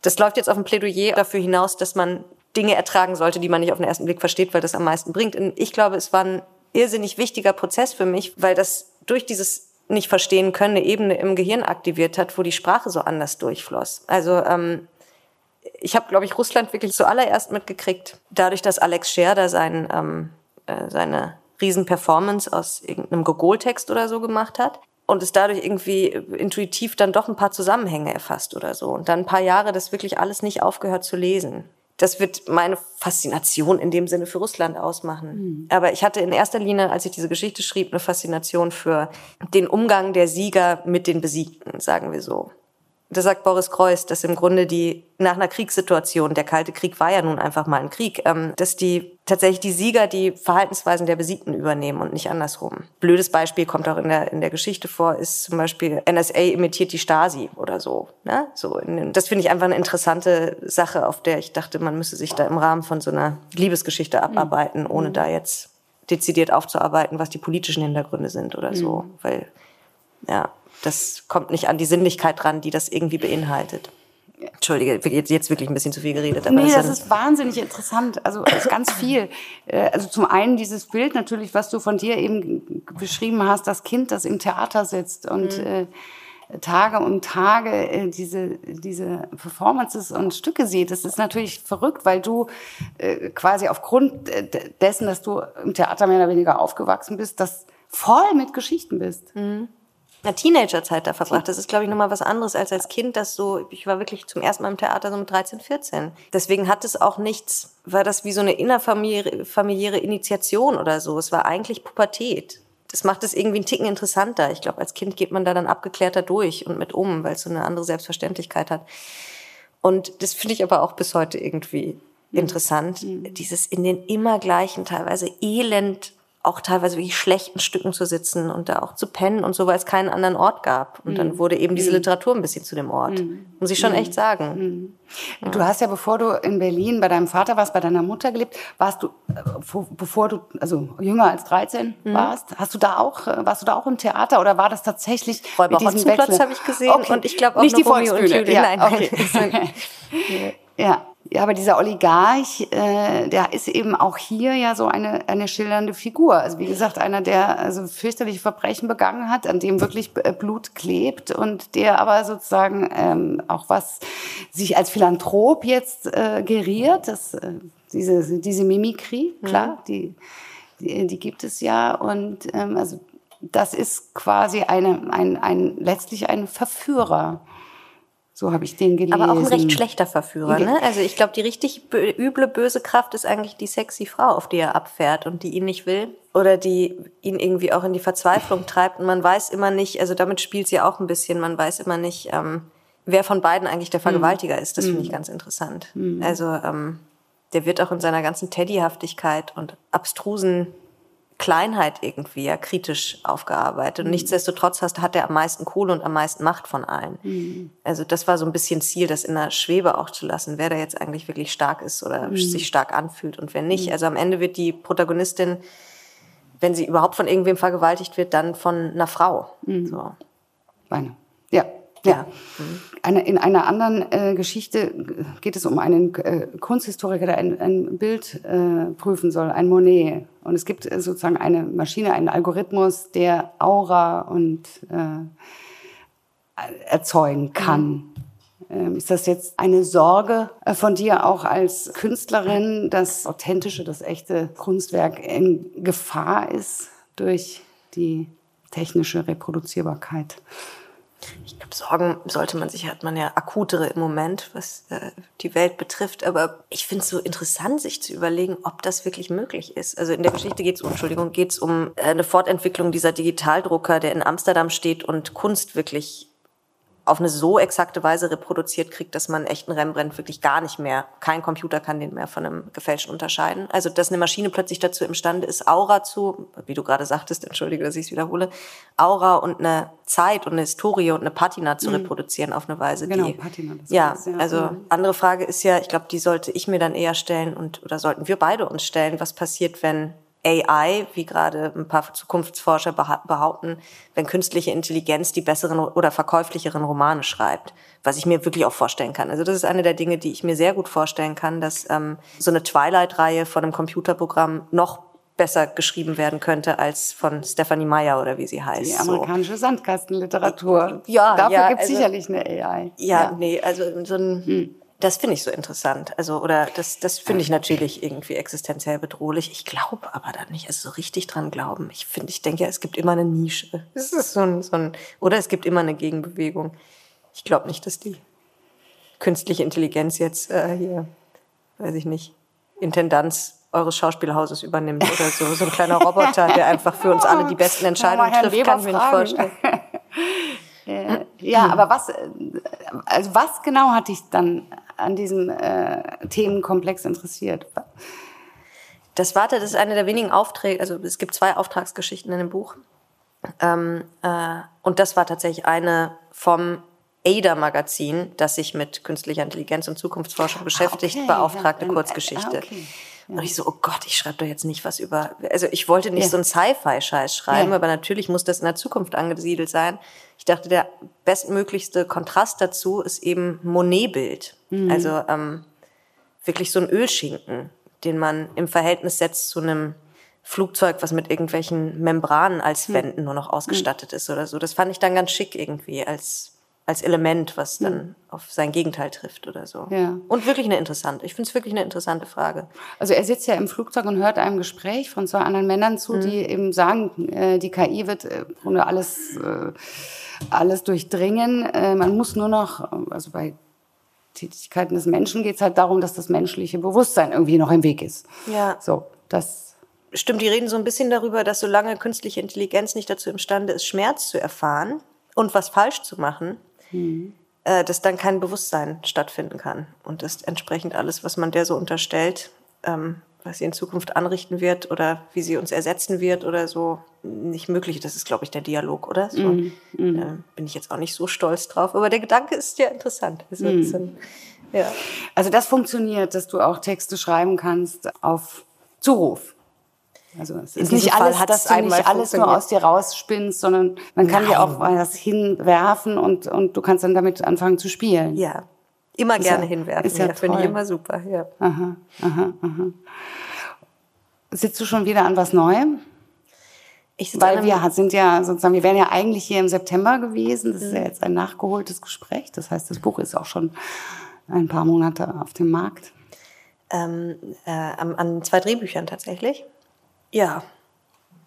Das läuft jetzt auf ein Plädoyer dafür hinaus, dass man Dinge ertragen sollte, die man nicht auf den ersten Blick versteht, weil das am meisten bringt. Und ich glaube, es war ein irrsinnig wichtiger Prozess für mich, weil das durch dieses nicht verstehen können eine Ebene im Gehirn aktiviert hat, wo die Sprache so anders durchfloss. Also ähm, ich habe, glaube ich, Russland wirklich zuallererst mitgekriegt, dadurch, dass Alex Scherder sein, ähm, äh, seine Riesenperformance aus irgendeinem Gogol-Text oder so gemacht hat und es dadurch irgendwie intuitiv dann doch ein paar Zusammenhänge erfasst oder so. Und dann ein paar Jahre das wirklich alles nicht aufgehört zu lesen. Das wird meine Faszination in dem Sinne für Russland ausmachen. Mhm. Aber ich hatte in erster Linie, als ich diese Geschichte schrieb, eine Faszination für den Umgang der Sieger mit den Besiegten, sagen wir so da sagt Boris Kreuz, dass im Grunde die nach einer Kriegssituation, der Kalte Krieg war ja nun einfach mal ein Krieg, ähm, dass die tatsächlich die Sieger die Verhaltensweisen der Besiegten übernehmen und nicht andersrum. Blödes Beispiel kommt auch in der in der Geschichte vor, ist zum Beispiel NSA imitiert die Stasi oder so. Ne? So das finde ich einfach eine interessante Sache, auf der ich dachte, man müsse sich da im Rahmen von so einer Liebesgeschichte mhm. abarbeiten, ohne mhm. da jetzt dezidiert aufzuarbeiten, was die politischen Hintergründe sind oder so, mhm. weil ja das kommt nicht an die Sinnlichkeit dran, die das irgendwie beinhaltet. Entschuldige, jetzt, wirklich ein bisschen zu viel geredet. Aber nee, das, ist wahnsinnig interessant. Also ganz viel. Äh, also zum einen dieses Bild natürlich, was du von dir eben beschrieben hast, das Kind, das im Theater sitzt und mhm. äh, Tage und Tage äh, diese, diese Performances und Stücke sieht. Das ist natürlich verrückt, weil du äh, quasi aufgrund dessen, dass du im Theater mehr oder weniger aufgewachsen bist, das voll mit Geschichten bist. Mhm einer Teenagerzeit da verbracht. Das ist, glaube ich, nochmal was anderes als als Kind, das so, ich war wirklich zum ersten Mal im Theater so mit 13, 14. Deswegen hat es auch nichts, war das wie so eine innerfamiliäre Initiation oder so. Es war eigentlich Pubertät. Das macht es irgendwie einen Ticken interessanter. Ich glaube, als Kind geht man da dann abgeklärter durch und mit um, weil es so eine andere Selbstverständlichkeit hat. Und das finde ich aber auch bis heute irgendwie mhm. interessant. Mhm. Dieses in den immer gleichen, teilweise elend auch teilweise wirklich schlechten Stücken zu sitzen und da auch zu pennen und so, weil es keinen anderen Ort gab. Und mhm. dann wurde eben diese mhm. Literatur ein bisschen zu dem Ort. Mhm. Muss ich schon mhm. echt sagen. Mhm. Ja. Du hast ja, bevor du in Berlin bei deinem Vater warst, bei deiner Mutter gelebt, warst du, äh, bevor du, also jünger als 13 mhm. warst, hast du da auch, äh, warst du da auch im Theater oder war das tatsächlich Räuber mit diesem Wechsel? habe ich gesehen okay. und ich glaube auch Nicht die Volksbühne. Ja, Nein, okay. ja. Ja, aber dieser Oligarch, äh, der ist eben auch hier ja so eine, eine schildernde Figur. Also wie gesagt, einer, der also fürchterliche Verbrechen begangen hat, an dem wirklich äh, Blut klebt und der aber sozusagen ähm, auch was sich als Philanthrop jetzt äh, geriert. Das, äh, diese, diese Mimikrie, mhm. klar, mhm. die, die, die gibt es ja. Und ähm, also das ist quasi eine, ein, ein, letztlich ein Verführer. So habe ich den gelesen. Aber auch ein recht schlechter Verführer, ne? Also ich glaube, die richtig üble, böse Kraft ist eigentlich die sexy Frau, auf die er abfährt und die ihn nicht will. Oder die ihn irgendwie auch in die Verzweiflung treibt. Und man weiß immer nicht, also damit spielt sie auch ein bisschen, man weiß immer nicht, ähm, wer von beiden eigentlich der Vergewaltiger ist. Das finde ich mhm. ganz interessant. Mhm. Also ähm, der wird auch in seiner ganzen Teddyhaftigkeit und abstrusen Kleinheit irgendwie ja kritisch aufgearbeitet. Und mhm. nichtsdestotrotz hast, hat er am meisten Kohle und am meisten Macht von allen. Mhm. Also das war so ein bisschen Ziel, das in der Schwebe auch zu lassen, wer da jetzt eigentlich wirklich stark ist oder mhm. sich stark anfühlt und wer nicht. Mhm. Also am Ende wird die Protagonistin, wenn sie überhaupt von irgendwem vergewaltigt wird, dann von einer Frau. Mhm. So. Meine. Ja, ja. Eine, in einer anderen äh, Geschichte geht es um einen äh, Kunsthistoriker, der ein, ein Bild äh, prüfen soll, ein Monet. Und es gibt äh, sozusagen eine Maschine, einen Algorithmus, der Aura und äh, erzeugen kann. Mhm. Ist das jetzt eine Sorge äh, von dir auch als Künstlerin, dass authentische, das echte Kunstwerk in Gefahr ist durch die technische Reproduzierbarkeit? Ich glaube, Sorgen sollte man sich, hat man ja akutere im Moment, was äh, die Welt betrifft. Aber ich finde es so interessant, sich zu überlegen, ob das wirklich möglich ist. Also in der Geschichte geht es, um, Entschuldigung, geht es um äh, eine Fortentwicklung dieser Digitaldrucker, der in Amsterdam steht und Kunst wirklich auf eine so exakte Weise reproduziert kriegt, dass man echten Rembrandt wirklich gar nicht mehr, kein Computer kann den mehr von einem gefälschten unterscheiden. Also, dass eine Maschine plötzlich dazu imstande ist, Aura zu, wie du gerade sagtest, entschuldige, dass ich es wiederhole, Aura und eine Zeit und eine Historie und eine Patina zu mhm. reproduzieren auf eine Weise, genau, die, Patina, das ja, ja, also mhm. andere Frage ist ja, ich glaube, die sollte ich mir dann eher stellen und, oder sollten wir beide uns stellen, was passiert, wenn AI, wie gerade ein paar Zukunftsforscher behaupten, wenn künstliche Intelligenz die besseren oder verkäuflicheren Romane schreibt, was ich mir wirklich auch vorstellen kann. Also das ist eine der Dinge, die ich mir sehr gut vorstellen kann, dass ähm, so eine Twilight-Reihe von einem Computerprogramm noch besser geschrieben werden könnte als von Stephanie Meyer oder wie sie heißt. Die amerikanische so. Sandkastenliteratur. Ja, dafür ja, gibt es also, sicherlich eine AI. Ja, ja, nee, also so ein hm das finde ich so interessant. Also, oder das, das finde ich natürlich irgendwie existenziell bedrohlich. Ich glaube aber da nicht, also so richtig dran glauben. Ich finde, ich denke ja, es gibt immer eine Nische. Es ist so ein, so ein, oder es gibt immer eine Gegenbewegung. Ich glaube nicht, dass die künstliche Intelligenz jetzt äh, hier, weiß ich nicht, Intendanz eures Schauspielhauses übernimmt oder so. So ein kleiner Roboter, der einfach für uns alle die besten Entscheidungen trifft, kann ich mir nicht vorstellen. ja, aber was, also was genau hat dich dann an diesem äh, Themenkomplex interessiert? Das Warte, das ist eine der wenigen Aufträge, also es gibt zwei Auftragsgeschichten in dem Buch. Ähm, äh, und das war tatsächlich eine vom ADA-Magazin, das sich mit künstlicher Intelligenz und Zukunftsforschung ah, beschäftigt, okay, beauftragte ja, Kurzgeschichte. Okay. Ja. Und ich so, oh Gott, ich schreibe doch jetzt nicht was über. Also ich wollte nicht ja. so einen Sci-Fi-Scheiß schreiben, aber natürlich muss das in der Zukunft angesiedelt sein. Ich dachte, der bestmöglichste Kontrast dazu ist eben Monet-Bild. Mhm. Also ähm, wirklich so ein Ölschinken, den man im Verhältnis setzt zu einem Flugzeug, was mit irgendwelchen Membranen als mhm. Wänden nur noch ausgestattet mhm. ist oder so. Das fand ich dann ganz schick irgendwie als als Element, was dann mhm. auf sein Gegenteil trifft oder so. Ja. Und wirklich eine interessante. Ich finde es wirklich eine interessante Frage. Also er sitzt ja im Flugzeug und hört einem Gespräch von zwei anderen Männern zu, mhm. die eben sagen, äh, die KI wird äh, alles, äh, alles durchdringen. Äh, man muss nur noch, also bei Tätigkeiten des Menschen geht es halt darum, dass das menschliche Bewusstsein irgendwie noch im Weg ist. Ja. So, das Stimmt, die reden so ein bisschen darüber, dass solange künstliche Intelligenz nicht dazu imstande ist, Schmerz zu erfahren und was falsch zu machen, mhm. äh, dass dann kein Bewusstsein stattfinden kann. Und dass entsprechend alles, was man der so unterstellt, ähm, was sie in Zukunft anrichten wird oder wie sie uns ersetzen wird oder so, nicht möglich. Das ist, glaube ich, der Dialog, oder? So, mm, mm. Äh, bin ich jetzt auch nicht so stolz drauf. Aber der Gedanke ist ja interessant. Also, mm. ein, ja. also das funktioniert, dass du auch Texte schreiben kannst auf Zuruf. Also es ist nicht alles, dass du nicht alles nur aus dir rausspinnst, sondern man kann Nein. dir auch was hinwerfen und, und du kannst dann damit anfangen zu spielen. Ja, immer ist gerne ja, hinwerfen. Ist ja, ja finde ich immer super. Ja. Aha, aha, aha. Sitzt du schon wieder an was Neuem? Weil wir sind ja sozusagen, wir wären ja eigentlich hier im September gewesen. Das ist ja mhm. jetzt ein nachgeholtes Gespräch. Das heißt, das Buch ist auch schon ein paar Monate auf dem Markt. Ähm, äh, an, an zwei Drehbüchern tatsächlich. Ja.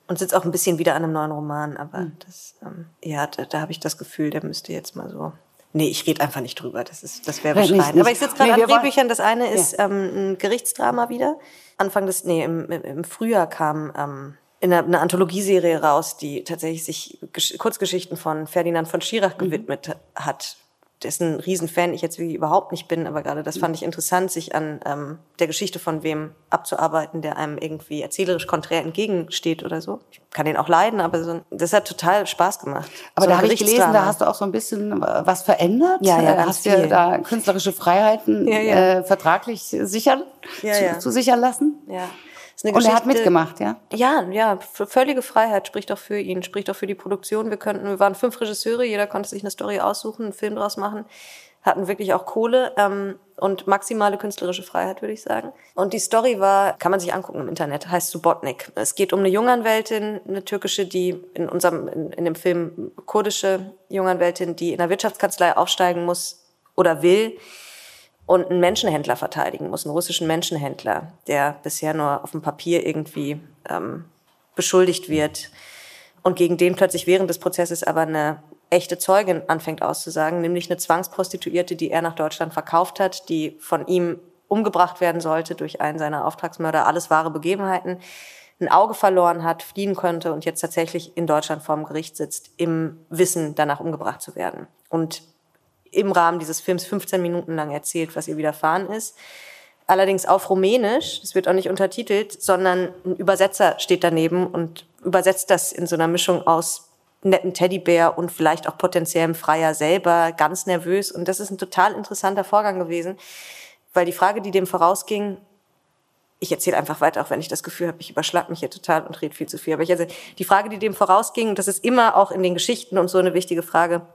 Und sitzt auch ein bisschen wieder an einem neuen Roman, aber mhm. das, ähm, ja, da, da habe ich das Gefühl, der müsste jetzt mal so. Nee, ich rede einfach nicht drüber. Das ist, das wäre beschreibend. Aber ich sitze gerade nee, an Drehbüchern. Das eine ist ja. ähm, ein Gerichtsdrama wieder. Anfang des, nee, im, im Frühjahr kam ähm, in einer, eine Anthologieserie raus, die tatsächlich sich Gesch Kurzgeschichten von Ferdinand von Schirach mhm. gewidmet hat dessen Riesenfan ich jetzt wie überhaupt nicht bin, aber gerade das fand ich interessant, sich an ähm, der Geschichte von wem abzuarbeiten, der einem irgendwie erzählerisch konträr entgegensteht oder so. Ich kann den auch leiden, aber so, das hat total Spaß gemacht. Aber so da habe ich gelesen, da hast du auch so ein bisschen was verändert. Ja, ja, ganz hast dir da künstlerische Freiheiten ja, ja. Äh, vertraglich sichern, ja, zu, ja. zu sichern lassen. Ja. Und er hat mitgemacht, ja? Ja, ja, völlige Freiheit spricht auch für ihn, spricht auch für die Produktion. Wir könnten, wir waren fünf Regisseure, jeder konnte sich eine Story aussuchen, einen Film draus machen, hatten wirklich auch Kohle ähm, und maximale künstlerische Freiheit, würde ich sagen. Und die Story war, kann man sich angucken im Internet, heißt Subotnik. Es geht um eine Junganwältin, eine türkische, die in unserem, in, in dem Film kurdische Junganwältin, die in der Wirtschaftskanzlei aufsteigen muss oder will und einen Menschenhändler verteidigen muss, einen russischen Menschenhändler, der bisher nur auf dem Papier irgendwie ähm, beschuldigt wird und gegen den plötzlich während des Prozesses aber eine echte Zeugin anfängt auszusagen, nämlich eine Zwangsprostituierte, die er nach Deutschland verkauft hat, die von ihm umgebracht werden sollte durch einen seiner Auftragsmörder, alles wahre Begebenheiten, ein Auge verloren hat, fliehen könnte und jetzt tatsächlich in Deutschland vorm Gericht sitzt, im Wissen, danach umgebracht zu werden. Und im Rahmen dieses Films 15 Minuten lang erzählt, was ihr widerfahren ist. Allerdings auf Rumänisch, das wird auch nicht untertitelt, sondern ein Übersetzer steht daneben und übersetzt das in so einer Mischung aus netten Teddybär und vielleicht auch potenziellem Freier selber, ganz nervös. Und das ist ein total interessanter Vorgang gewesen, weil die Frage, die dem vorausging, ich erzähle einfach weiter, auch wenn ich das Gefühl habe, ich überschlag mich hier total und rede viel zu viel. Aber ich also die Frage, die dem vorausging, das ist immer auch in den Geschichten und so eine wichtige Frage,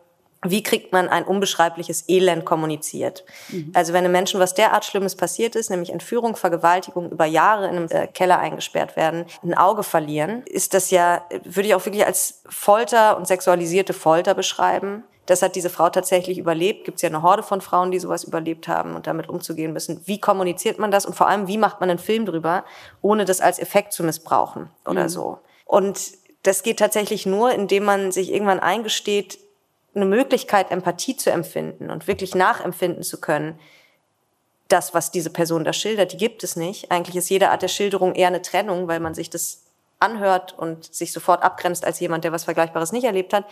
wie kriegt man ein unbeschreibliches Elend kommuniziert? Mhm. Also wenn einem Menschen was derart Schlimmes passiert ist, nämlich Entführung, Vergewaltigung, über Jahre in einem äh, Keller eingesperrt werden, ein Auge verlieren, ist das ja, würde ich auch wirklich als Folter und sexualisierte Folter beschreiben. Das hat diese Frau tatsächlich überlebt. Gibt es ja eine Horde von Frauen, die sowas überlebt haben und damit umzugehen müssen. Wie kommuniziert man das und vor allem, wie macht man einen Film drüber, ohne das als Effekt zu missbrauchen oder mhm. so? Und das geht tatsächlich nur, indem man sich irgendwann eingesteht, eine Möglichkeit, Empathie zu empfinden und wirklich nachempfinden zu können, das, was diese Person da schildert, die gibt es nicht. Eigentlich ist jede Art der Schilderung eher eine Trennung, weil man sich das anhört und sich sofort abgrenzt als jemand, der was Vergleichbares nicht erlebt hat.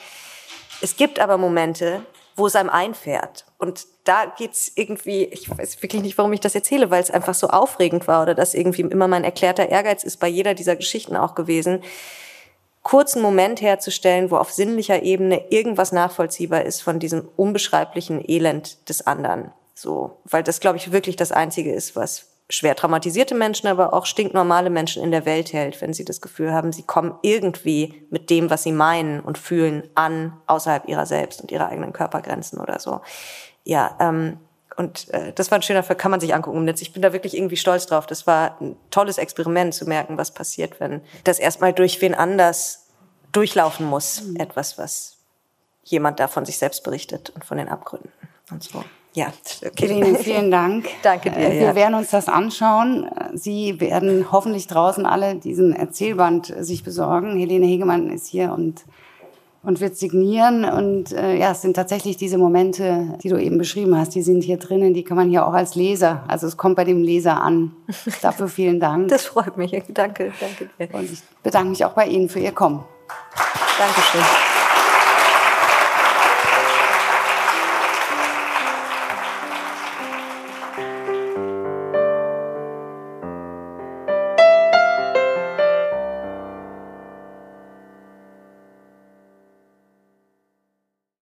Es gibt aber Momente, wo es einem einfährt. Und da geht's irgendwie, ich weiß wirklich nicht, warum ich das erzähle, weil es einfach so aufregend war oder das irgendwie immer mein erklärter Ehrgeiz ist bei jeder dieser Geschichten auch gewesen, kurzen Moment herzustellen, wo auf sinnlicher Ebene irgendwas nachvollziehbar ist von diesem unbeschreiblichen Elend des anderen. So, weil das, glaube ich, wirklich das Einzige ist, was schwer traumatisierte Menschen, aber auch stinknormale Menschen in der Welt hält, wenn sie das Gefühl haben, sie kommen irgendwie mit dem, was sie meinen und fühlen, an, außerhalb ihrer selbst und ihrer eigenen Körpergrenzen oder so. Ja, ähm, und äh, das war ein schöner Film, kann man sich angucken im Netz. Ich bin da wirklich irgendwie stolz drauf. Das war ein tolles Experiment zu merken, was passiert, wenn das erstmal durch wen anders durchlaufen muss. Mhm. Etwas, was jemand da von sich selbst berichtet und von den Abgründen und so. Ja, okay. Helene, vielen Dank. Danke dir. Äh, wir ja. werden uns das anschauen. Sie werden hoffentlich draußen alle diesen Erzählband sich besorgen. Helene Hegemann ist hier und und wird signieren. Und äh, ja, es sind tatsächlich diese Momente, die du eben beschrieben hast, die sind hier drinnen, die kann man hier auch als Leser, also es kommt bei dem Leser an. Dafür vielen Dank. Das freut mich. Danke, danke dir. Und ich bedanke mich auch bei Ihnen für Ihr Kommen. Dankeschön.